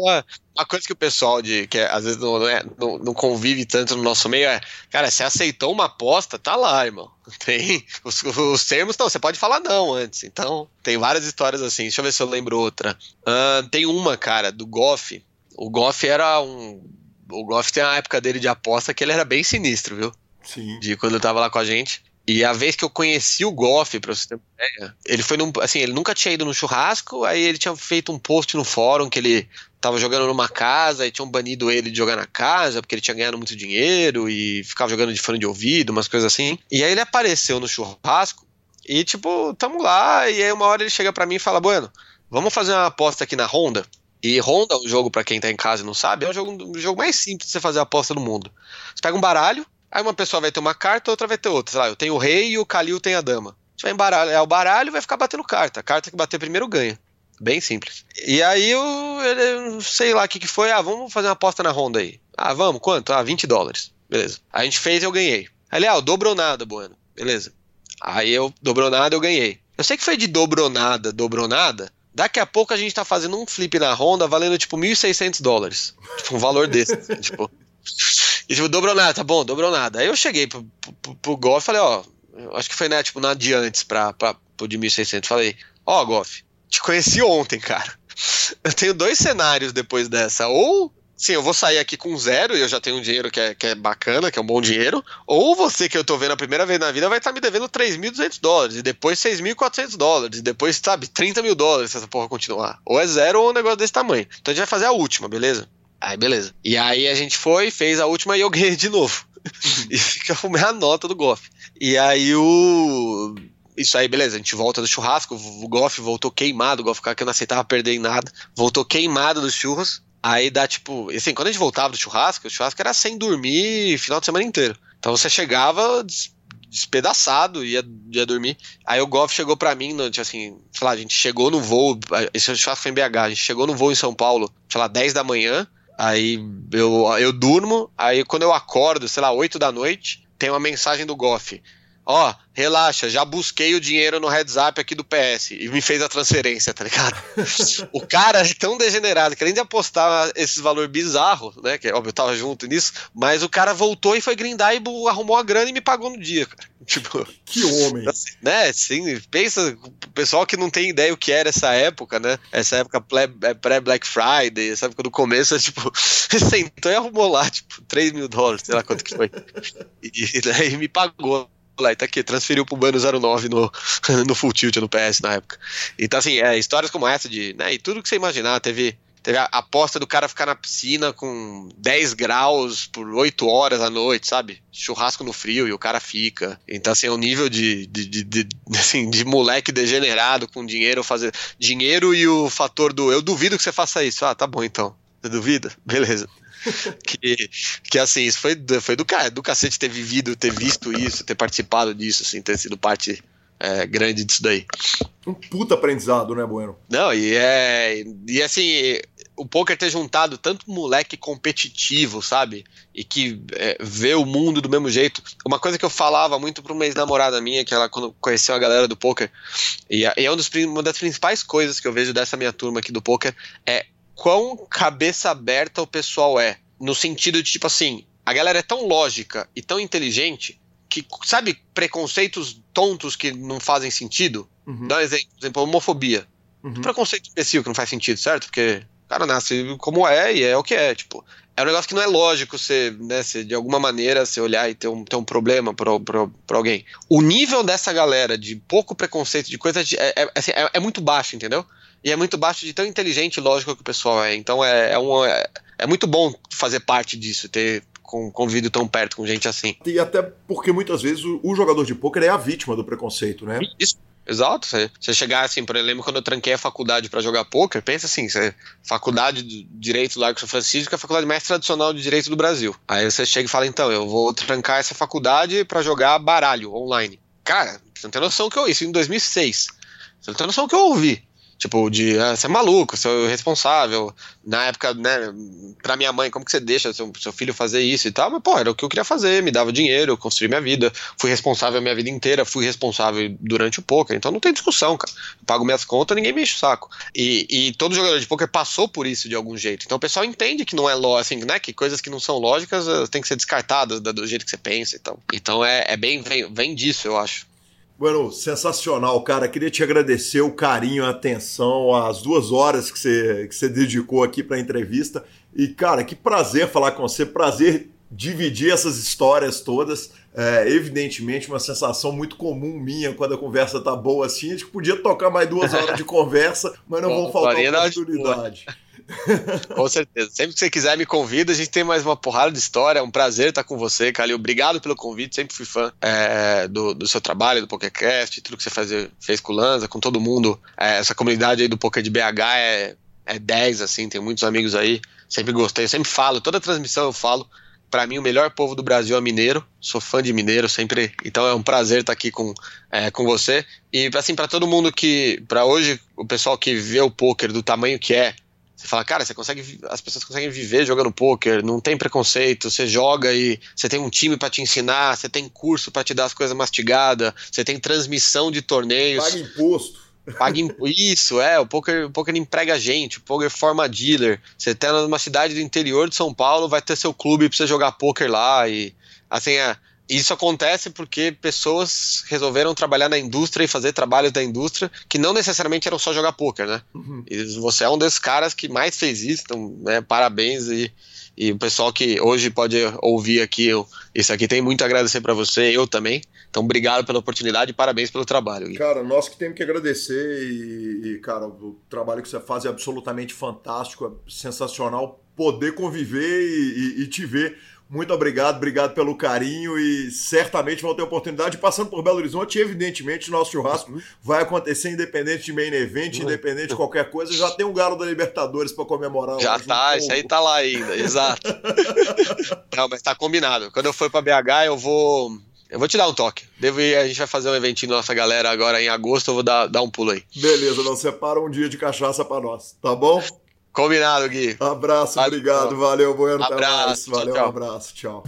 uma coisa que o pessoal de que é, às vezes não, é, não, não, convive tanto no nosso meio é, cara, você aceitou uma aposta, tá lá, irmão. Tem os, os termos, não, você pode falar não antes. Então, tem várias histórias assim. Deixa eu ver se eu lembro outra. Uh, tem uma, cara, do Goff. O Goff era um. O Goff tem a época dele de aposta que ele era bem sinistro, viu? Sim. De quando eu tava lá com a gente. E a vez que eu conheci o Goff, pra você ter uma ideia, ele foi num. Assim, ele nunca tinha ido no churrasco, aí ele tinha feito um post no fórum que ele tava jogando numa casa e tinham banido ele de jogar na casa porque ele tinha ganhado muito dinheiro e ficava jogando de fone de ouvido, umas coisas assim. E aí ele apareceu no churrasco e, tipo, tamo lá. E aí uma hora ele chega para mim e fala: Bueno, vamos fazer uma aposta aqui na Honda. E Honda, um jogo para quem tá em casa e não sabe, é um jogo, um jogo mais simples de você fazer aposta no mundo. Você pega um baralho, Aí uma pessoa vai ter uma carta, outra vai ter outra. Sei lá, eu tenho o rei e o Kalil tem a dama. A gente vai embaralhar o baralho e vai ficar batendo carta. A carta que bater primeiro ganha. Bem simples. E aí eu, eu sei lá o que, que foi. Ah, vamos fazer uma aposta na ronda aí. Ah, vamos, quanto? Ah, 20 dólares. Beleza. A gente fez e eu ganhei. Aí, ah, dobrou nada, Bueno. Beleza. Aí eu dobrou nada, eu ganhei. Eu sei que foi de dobrou nada, dobrou nada. Daqui a pouco a gente tá fazendo um flip na ronda valendo tipo 1.600 dólares. Tipo, um valor desse. tipo. E tipo, dobrou nada, tá bom, dobrou nada. Aí eu cheguei pro, pro, pro Golf e falei, ó, acho que foi, né, tipo, na de antes pra, pra, pro de 1600. Falei, ó, Golf, te conheci ontem, cara. Eu tenho dois cenários depois dessa. Ou sim, eu vou sair aqui com zero e eu já tenho um dinheiro que é, que é bacana, que é um bom dinheiro. Ou você que eu tô vendo a primeira vez na vida vai estar tá me devendo 3.200 dólares, e depois 6.400 dólares, e depois, sabe, 30 mil dólares se essa porra continuar. Ou é zero ou um negócio desse tamanho. Então a gente vai fazer a última, beleza? Aí, beleza. E aí a gente foi, fez a última e eu ganhei de novo. e fica a nota do Goff. E aí o. Isso aí, beleza, a gente volta do churrasco, o Goff voltou queimado, o Goff que não aceitava perder em nada, voltou queimado dos churros. Aí dá tipo. Assim, quando a gente voltava do churrasco, o churrasco era sem dormir final de semana inteiro. Então você chegava despedaçado, ia, ia dormir. Aí o Goff chegou para mim, no, tipo assim, sei lá, a gente chegou no voo, esse churrasco foi em BH, a gente chegou no voo em São Paulo, sei lá, 10 da manhã, Aí eu, eu durmo, aí quando eu acordo, sei lá, 8 da noite, tem uma mensagem do Goff. Ó, oh, relaxa, já busquei o dinheiro no heads up aqui do PS e me fez a transferência, tá ligado? o cara é tão degenerado que além de apostar esses valores bizarros, né? Que óbvio, eu tava junto nisso, mas o cara voltou e foi grindar e arrumou a grana e me pagou no dia, cara. Tipo, que homem. Assim, né? Sim, pensa, o pessoal que não tem ideia o que era essa época, né? Essa época é, pré-Black Friday, essa época do começo, é, tipo, sentou e arrumou lá, tipo, 3 mil dólares, sei lá quanto que foi. E, e daí me pagou lá e tá aqui, transferiu pro Bano 09 no, no Full Tilt no PS na época. Então, assim, é, histórias como essa de, né, e tudo que você imaginar, teve, teve a aposta do cara ficar na piscina com 10 graus por 8 horas à noite, sabe? Churrasco no frio e o cara fica. Então, assim, é um nível de, de, de, de, assim, de moleque degenerado com dinheiro fazer. Dinheiro e o fator do eu duvido que você faça isso. Ah, tá bom então. Você duvida? Beleza. que, que assim, isso foi, foi do, do cacete ter vivido, ter visto isso, ter participado disso, assim, ter sido parte é, grande disso daí. Um puta aprendizado, né, Bueno? Não, e é. E assim, o poker ter juntado tanto moleque competitivo, sabe? E que é, vê o mundo do mesmo jeito. Uma coisa que eu falava muito pra uma ex-namorada minha, que ela quando conheceu a galera do poker, e, é, e é um dos, uma das principais coisas que eu vejo dessa minha turma aqui do poker, é quão cabeça aberta o pessoal é. No sentido de, tipo assim, a galera é tão lógica e tão inteligente que, sabe, preconceitos tontos que não fazem sentido? Uhum. Dá um exemplo, por exemplo, homofobia. Uhum. Preconceito imbecil que não faz sentido, certo? Porque o cara nasce como é e é o que é, tipo. É um negócio que não é lógico você, né, você de alguma maneira, você olhar e ter um, ter um problema pra, pra, pra alguém. O nível dessa galera de pouco preconceito, de coisa de, é, é, assim, é, é muito baixo, entendeu? E é muito baixo de tão inteligente e lógico que o pessoal é. Então é, é, um, é, é muito bom fazer parte disso, ter convido tão perto com gente assim. E até porque muitas vezes o, o jogador de pôquer é a vítima do preconceito, né? Isso. Exato. Você, chegar assim, por exemplo, quando eu tranquei a faculdade para jogar poker, pensa assim, você, faculdade de Direito lá com São Francisco é a faculdade mais tradicional de Direito do Brasil. Aí você chega e fala, então, eu vou trancar essa faculdade para jogar baralho online. Cara, você não tem noção que eu... Isso em 2006. Você não tem noção que eu ouvi. Tipo, de ah, você é maluco, você é responsável. Na época, né, pra minha mãe, como que você deixa seu, seu filho fazer isso e tal? Mas, pô, era o que eu queria fazer, me dava dinheiro, eu construí minha vida, fui responsável a minha vida inteira, fui responsável durante o poker, então não tem discussão, cara. Eu pago minhas contas, ninguém me enche o saco. E, e todo jogador de poker passou por isso de algum jeito. Então o pessoal entende que não é lógico, assim, né, que coisas que não são lógicas uh, têm que ser descartadas do jeito que você pensa então. Então é, é bem, vem, vem disso, eu acho. Bueno, sensacional, cara. Queria te agradecer o carinho, a atenção, as duas horas que você, que você dedicou aqui para a entrevista. E, cara, que prazer falar com você, prazer dividir essas histórias todas. É, evidentemente, uma sensação muito comum minha quando a conversa tá boa assim. A gente podia tocar mais duas horas de conversa, mas não vão faltar oportunidade. com certeza. Sempre que você quiser, me convida. A gente tem mais uma porrada de história. É um prazer estar com você, Calil. Obrigado pelo convite. Sempre fui fã é, do, do, seu trabalho, do PokerCast, tudo que você fez com o Lanza, com todo mundo. É, essa comunidade aí do Poker de BH é, é 10, assim. Tem muitos amigos aí. Sempre gostei. Eu sempre falo, toda transmissão eu falo. Para mim, o melhor povo do Brasil é mineiro. Sou fã de mineiro sempre. Então é um prazer estar aqui com, é, com você. E assim, para todo mundo que. para hoje, o pessoal que vê o poker do tamanho que é, você fala, cara, você consegue, as pessoas conseguem viver jogando poker, não tem preconceito, você joga e você tem um time para te ensinar, você tem curso para te dar as coisas mastigadas, você tem transmissão de torneios. Paga imposto. Paga imp... Isso, é, o poker, o poker emprega gente, o poker forma dealer. Você tá numa cidade do interior de São Paulo, vai ter seu clube pra você jogar poker lá e assim, é, isso acontece porque pessoas resolveram trabalhar na indústria e fazer trabalhos da indústria que não necessariamente eram só jogar poker, né? Uhum. E você é um desses caras que mais fez isso, então, né, parabéns e, e o pessoal que hoje pode ouvir aqui, isso aqui tem muito a agradecer para você, eu também. Então, obrigado pela oportunidade e parabéns pelo trabalho. Gui. Cara, nós que temos que agradecer e, e, cara, o trabalho que você faz é absolutamente fantástico, é sensacional poder conviver e, e, e te ver muito obrigado, obrigado pelo carinho e certamente vão ter oportunidade. Passando por Belo Horizonte, evidentemente, nosso churrasco vai acontecer independente de main event, independente de qualquer coisa. Já tem um galo da Libertadores para comemorar. Já tá, isso aí tá lá ainda, exato. Não, mas tá combinado. Quando eu for para BH, eu vou. Eu vou te dar um toque. Devo ir, a gente vai fazer um eventinho nossa galera agora em agosto, eu vou dar, dar um pulo aí. Beleza, não separa um dia de cachaça para nós, tá bom? Combinado, Gui. Abraço, valeu. obrigado, valeu, Bueno, abraço, Valeu, tchau. um abraço, tchau.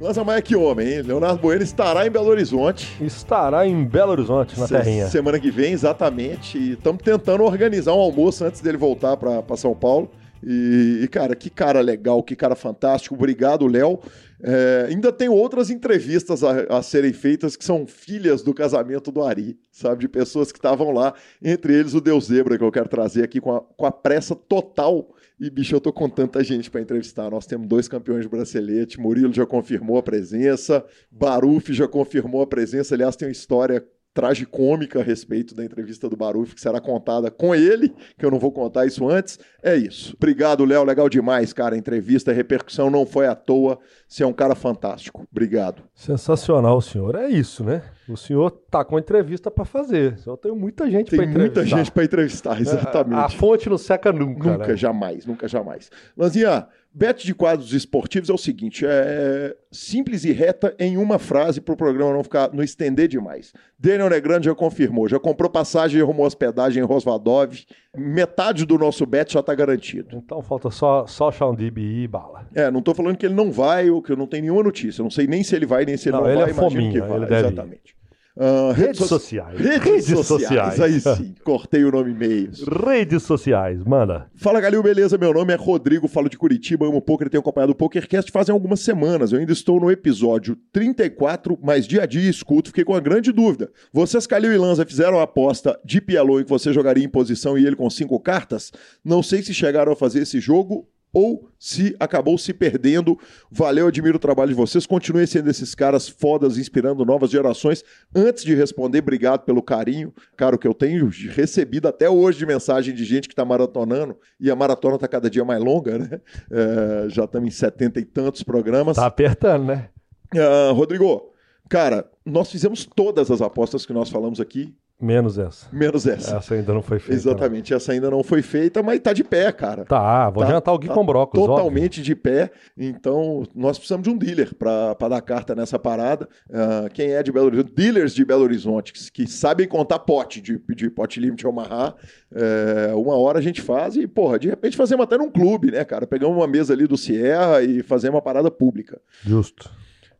Lança Maia, que homem, hein? Leonardo Bueno estará em Belo Horizonte. Estará em Belo Horizonte, na Se terrinha. Semana que vem, exatamente. E estamos tentando organizar um almoço antes dele voltar para São Paulo. E, e, cara, que cara legal, que cara fantástico. Obrigado, Léo. É, ainda tem outras entrevistas a, a, serem feitas que são filhas do casamento do Ari, sabe? De pessoas que estavam lá, entre eles o Deus Zebra, que eu quero trazer aqui com a, com a pressa total. E, bicho, eu tô com tanta gente para entrevistar. Nós temos dois campeões de bracelete, Murilo já confirmou a presença, Baruf já confirmou a presença. Aliás, tem uma história tragicômica a respeito da entrevista do Baruf, que será contada com ele, que eu não vou contar isso antes. É isso. Obrigado, Léo. Legal demais, cara. A entrevista, a repercussão não foi à toa. Você é um cara fantástico. Obrigado. Sensacional, senhor. É isso, né? O senhor tá com entrevista para fazer. Eu tenho muita gente para entrevistar. Tem muita gente para entrevistar, exatamente. A, a, fonte não seca nunca. Nunca, né? jamais, nunca, jamais. Lanzinha, Bet de quadros esportivos é o seguinte: é simples e reta em uma frase para o programa não ficar não estender demais. Daniel Negrande já confirmou, já comprou passagem e arrumou hospedagem em Rosvadov. Metade do nosso bet já está garantido. Então falta só só Sean e bala. É, não estou falando que ele não vai ou que eu não tenho nenhuma notícia. Eu não sei nem se ele vai nem se ele não, não ele vai. É fominha, que vai. Exatamente. Uh, redes, redes, sociais. Redes, redes sociais. sociais. Aí sim, cortei o nome meio. Redes sociais, manda. Fala, Galil, beleza? Meu nome é Rodrigo, falo de Curitiba, amo poker tenho acompanhado o PokerCast fazem algumas semanas. Eu ainda estou no episódio 34, mas dia a dia escuto, fiquei com uma grande dúvida. Vocês, Calil e Lanza, fizeram a aposta de Pialo em que você jogaria em posição e ele com cinco cartas? Não sei se chegaram a fazer esse jogo ou se acabou se perdendo. Valeu, admiro o trabalho de vocês. Continuem sendo esses caras fodas, inspirando novas gerações. Antes de responder, obrigado pelo carinho, cara, que eu tenho recebido até hoje de mensagem de gente que está maratonando, e a maratona está cada dia mais longa, né? É, já estamos em setenta e tantos programas. Tá apertando, né? Uh, Rodrigo, cara, nós fizemos todas as apostas que nós falamos aqui Menos essa. Menos essa. Essa ainda não foi feita. Exatamente, não. essa ainda não foi feita, mas tá de pé, cara. Tá, vou tá, jantar o Gui tá com brócolis. Totalmente óbvio. de pé. Então, nós precisamos de um dealer para dar carta nessa parada. Uh, quem é de Belo Horizonte? Dealers de Belo Horizonte, que, que sabem contar pote de, de pote limite Omaha. É, uma hora a gente faz e, porra, de repente fazemos até num clube, né, cara? Pegamos uma mesa ali do Sierra e fazemos uma parada pública. Justo.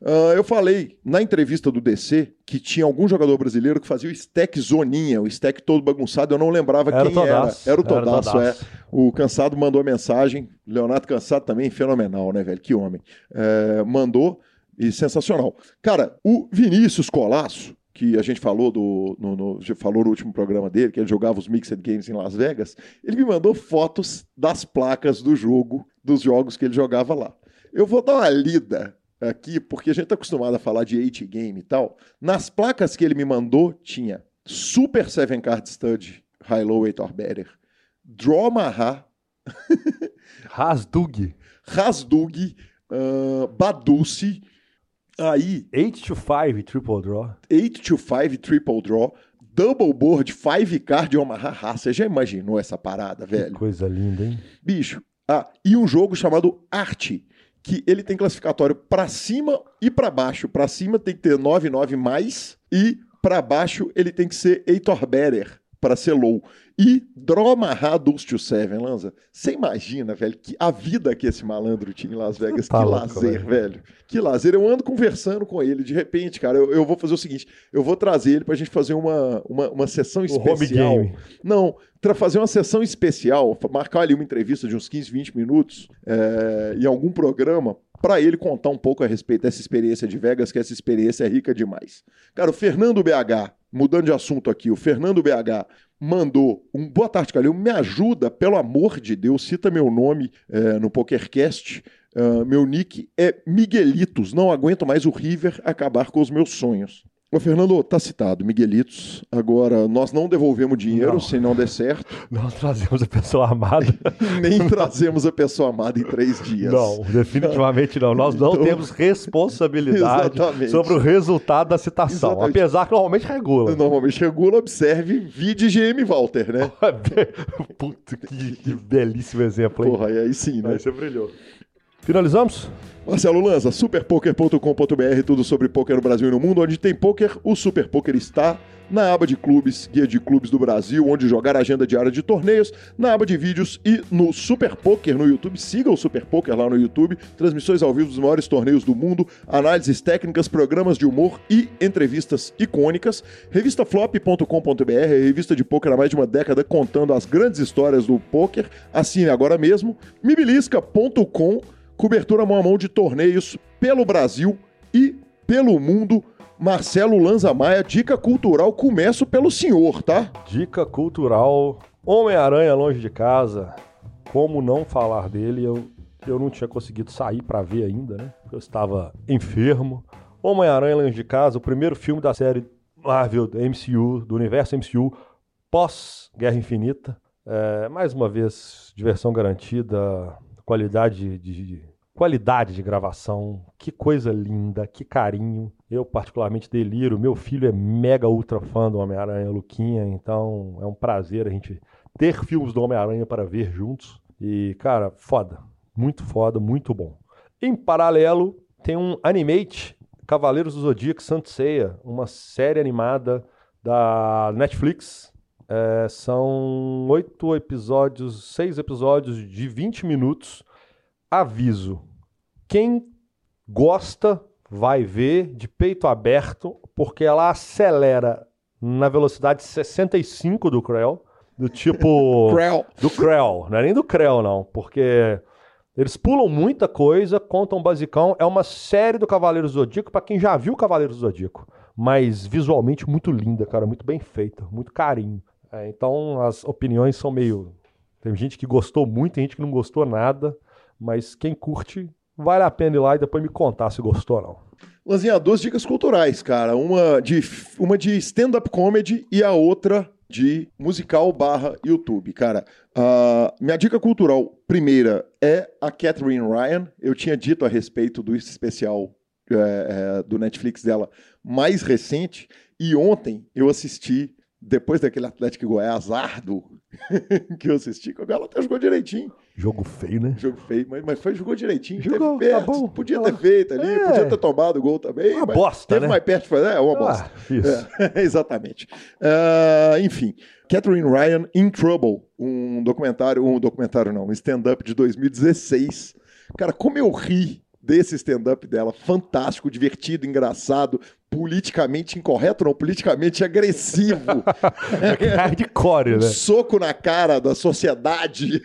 Uh, eu falei na entrevista do DC que tinha algum jogador brasileiro que fazia o stack zoninha, o stack todo bagunçado, eu não lembrava era quem era. Era o Todaço, é. O Cansado mandou a mensagem, Leonardo Cansado também, fenomenal, né, velho? Que homem. É, mandou e sensacional. Cara, o Vinícius Colasso, que a gente falou do no, no, falou no último programa dele, que ele jogava os Mixed Games em Las Vegas, ele me mandou fotos das placas do jogo, dos jogos que ele jogava lá. Eu vou dar uma lida aqui, porque a gente está acostumado a falar de 8 game e tal. Nas placas que ele me mandou, tinha Super Seven Card Stud, High Low 8 or Better, Draw Maha, Rasdug, Rasdug, uh, Badusi, aí 8 to 5 Triple Draw, 8 to 5 Triple Draw, Double Board 5 Card Omaha. Você já imaginou essa parada, velho? Que coisa linda, hein? Bicho. Ah, e um jogo chamado Arte, que ele tem classificatório para cima e para baixo. Para cima tem que ter 9, 9 mais e para baixo ele tem que ser Heitor Better para ser low. E Dromaha Dulce to Seven, Lanza. Você imagina, velho, que a vida que esse malandro tinha em Las Vegas. Tá que louco, lazer, velho. velho. Que lazer. Eu ando conversando com ele. De repente, cara, eu, eu vou fazer o seguinte: eu vou trazer ele pra gente fazer uma, uma, uma sessão especial. Não, para fazer uma sessão especial, marcar ali uma entrevista de uns 15, 20 minutos é, em algum programa para ele contar um pouco a respeito dessa experiência de Vegas, que essa experiência é rica demais. Cara, o Fernando BH, mudando de assunto aqui, o Fernando BH mandou um boa tarde, Calil. Me ajuda, pelo amor de Deus, cita meu nome é, no PokerCast. Uh, meu nick é Miguelitos. Não aguento mais o River acabar com os meus sonhos. Ô, Fernando, tá citado, Miguelitos. Agora, nós não devolvemos dinheiro não. se não der certo. Não trazemos a pessoa amada. Nem trazemos a pessoa amada em três dias. Não, definitivamente não. Nós não então... temos responsabilidade Exatamente. sobre o resultado da citação. Exatamente. Apesar que normalmente regula. Normalmente regula, observe vídeo GM Walter, né? Puta, que, que belíssimo exemplo, hein? Porra, aí sim, né? Aí você brilhou. Finalizamos? Marcelo Lanza, superpoker.com.br, tudo sobre poker no Brasil e no mundo. Onde tem poker, o Super Poker está. Na aba de clubes, guia de clubes do Brasil, onde jogar agenda diária de torneios, na aba de vídeos e no Super Poker no YouTube. Siga o Super Poker lá no YouTube. Transmissões ao vivo dos maiores torneios do mundo, análises técnicas, programas de humor e entrevistas icônicas. Revistaflop.com.br, revista de poker há mais de uma década contando as grandes histórias do poker. Assine agora mesmo. Mibilisca.com cobertura mão a mão de torneios pelo Brasil e pelo mundo. Marcelo Lanza Maia, dica cultural, começo pelo senhor, tá? Dica cultural, Homem-Aranha longe de casa. Como não falar dele? Eu, eu não tinha conseguido sair para ver ainda, né? Eu estava enfermo. Homem-Aranha longe de casa, o primeiro filme da série Marvel, do MCU, do universo MCU, pós Guerra Infinita. É, mais uma vez, diversão garantida, qualidade de, qualidade de gravação, que coisa linda, que carinho. Eu particularmente deliro. Meu filho é mega ultra fã do Homem-Aranha, Luquinha, então é um prazer a gente ter filmes do Homem-Aranha para ver juntos. E, cara, foda. Muito foda, muito bom. Em paralelo, tem um Animate, Cavaleiros do Zodíaco Santo Ceia, uma série animada da Netflix, é, são oito episódios, seis episódios de 20 minutos. Aviso: quem gosta vai ver de peito aberto, porque ela acelera na velocidade 65 do Creel, do tipo. Do Creel, não é nem do Creel, não, porque. Eles pulam muita coisa, contam basicão. É uma série do Cavaleiro Zodíaco para quem já viu o Cavaleiro Zodíaco. Mas visualmente muito linda, cara. Muito bem feita, muito carinho. É, então as opiniões são meio. Tem gente que gostou muito, tem gente que não gostou nada. Mas quem curte, vale a pena ir lá e depois me contar se gostou ou não. Lanzinha, duas dicas culturais, cara. Uma de, uma de stand-up comedy e a outra de musical barra YouTube, cara. Uh, minha dica cultural primeira é a Catherine Ryan. Eu tinha dito a respeito do especial é, é, do Netflix dela mais recente. E ontem eu assisti, depois daquele Atlético Goiás Ardo que eu assisti, ela até jogou direitinho. Jogo feio, né? Jogo feio, mas, mas foi, jogou direitinho. Jogou, teve perto, tá podia ter feito ali, é. podia ter tomado o gol também. Uma bosta, teve né? mais perto de fazer, é uma ah, bosta. Isso. É, exatamente. Uh, enfim, Catherine Ryan in Trouble, um documentário, um documentário não, um stand-up de 2016. Cara, como eu ri desse stand-up dela, fantástico, divertido, engraçado, politicamente incorreto, não, politicamente agressivo. é hardcore, né? Soco na cara da sociedade.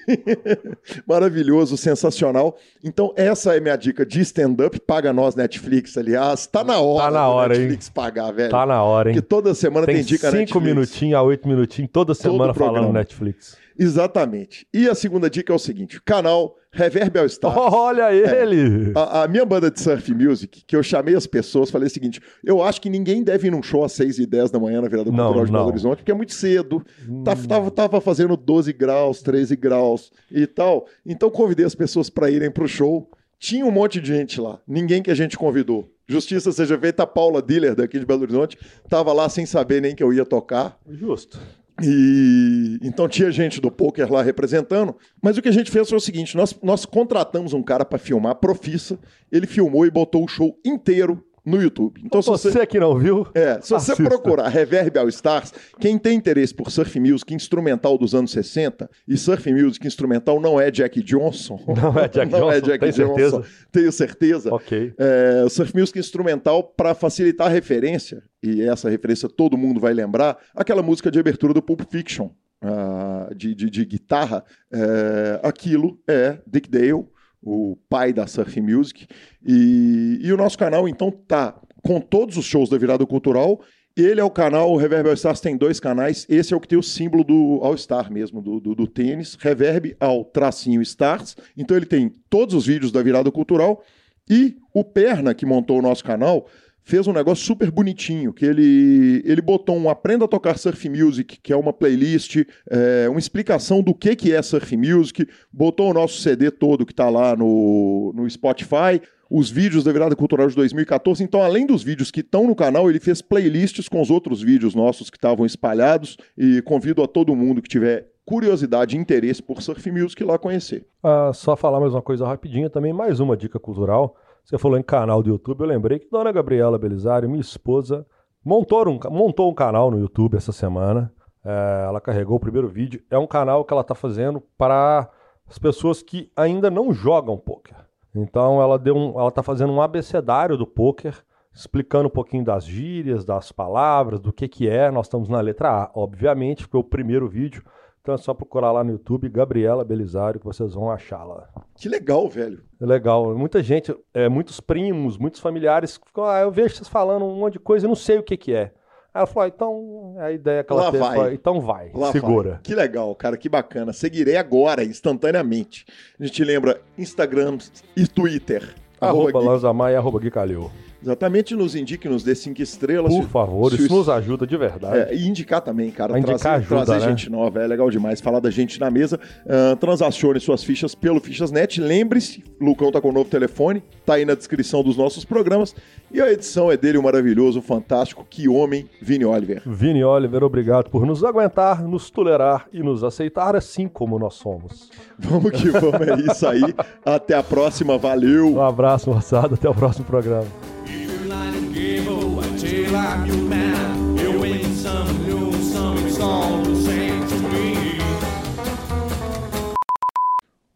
Maravilhoso, sensacional. Então, essa é minha dica de stand-up. Paga nós, Netflix, aliás. Tá na hora, tá na hora Netflix hein? pagar, velho. Tá na hora, hein? Porque toda semana tem, tem dica Netflix. cinco minutinhos a oito minutinhos, toda semana falando Netflix. Exatamente. E a segunda dica é o seguinte: canal Reverb All Stars. Olha ele! É, a, a, minha banda de surf music, que eu chamei as pessoas, falei o seguinte: eu acho que ninguém deve ir num show às 6 e 10 da manhã na virada cultural não, de Belo Horizonte, porque é muito cedo. Hum. Tava, tava, tava, fazendo 12 graus, 13 graus e tal. Então convidei as pessoas para irem pro show. Tinha um monte de gente lá, ninguém que a gente convidou. Justiça seja feita, a Paula Diller, daqui de Belo Horizonte, tava lá sem saber nem que eu ia tocar. Justo. E então tinha gente do poker lá representando, mas o que a gente fez foi o seguinte: nós, nós contratamos um cara para filmar, profissa, ele filmou e botou o show inteiro no YouTube. Então, se você, você que não viu, é, se você procurar Reverb All Stars, quem tem interesse por surf music instrumental dos anos 60, e surf music instrumental não é Jack Johnson. Não é Jack não é Johnson. É Jack Johnson. Certeza? Tenho certeza. Ok. É, surf music instrumental para facilitar a referência, e essa referência todo mundo vai lembrar, aquela música de abertura do Pulp Fiction. Uh, de, de, de, guitarra, é, aquilo é Dick Dale, o pai da surf music. E, e o nosso canal, então, tá com todos os shows da Virada Cultural. Ele é o canal, o Reverb All Stars tem dois canais. Esse é o que tem o símbolo do All Star mesmo, do, do, do tênis. Reverb ao tracinho Stars. Então ele tem todos os vídeos da Virada Cultural. E o Perna, que montou o nosso canal, fez um negócio super bonitinho, que ele, ele botou um Aprenda a Tocar Surf Music, que é uma playlist, é, uma explicação do que, que é Surf Music, botou o nosso CD todo que está lá no, no Spotify, os vídeos da Virada Cultural de 2014. Então, além dos vídeos que estão no canal, ele fez playlists com os outros vídeos nossos que estavam espalhados e convido a todo mundo que tiver curiosidade e interesse por Surf Music lá conhecer. Ah, só falar mais uma coisa rapidinha também, mais uma dica cultural. Você falou em canal do YouTube, eu lembrei que Dona Gabriela Belisário, minha esposa, montou um, montou um canal no YouTube essa semana. É, ela carregou o primeiro vídeo. É um canal que ela está fazendo para as pessoas que ainda não jogam poker. Então ela deu um, ela está fazendo um abecedário do poker, explicando um pouquinho das gírias, das palavras, do que que é. Nós estamos na letra A, obviamente, foi o primeiro vídeo. Então é só procurar lá no YouTube Gabriela Belisário que vocês vão achá-la. Que legal, velho. É legal. Muita gente, é, muitos primos, muitos familiares ficam, ah, eu vejo vocês falando um monte de coisa e não sei o que que é. Aí ela falou, ah, então a ideia que ela Lá teve vai. foi, então vai, Lá segura. Vai. Que legal, cara, que bacana. Seguirei agora, instantaneamente. A gente lembra Instagram e Twitter. Arroba, arroba Lanzamar e arroba Gui Calil. Exatamente, nos indique, nos dê cinco estrelas. Por favor, isso, isso nos ajuda de verdade. É, e indicar também, cara. A indicar trazer, ajuda, trazer né? gente nova, é legal demais. Falar da gente na mesa. Uh, transacione suas fichas pelo Fichasnet. Lembre-se, Lucão tá com o novo telefone, tá aí na descrição dos nossos programas. E a edição é dele, o maravilhoso, o fantástico, que homem, Vini Oliver. Vini Oliver, obrigado por nos aguentar, nos tolerar e nos aceitar assim como nós somos. Vamos que vamos, é isso aí. Até a próxima, valeu! Um abraço, moçada, até o próximo programa.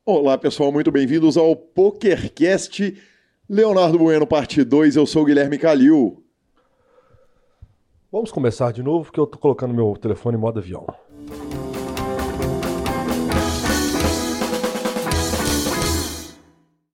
Olá pessoal, muito bem-vindos ao PokerCast Leonardo Bueno, parte 2. Eu sou o Guilherme Calil. Vamos começar de novo, porque eu tô colocando meu telefone em modo avião.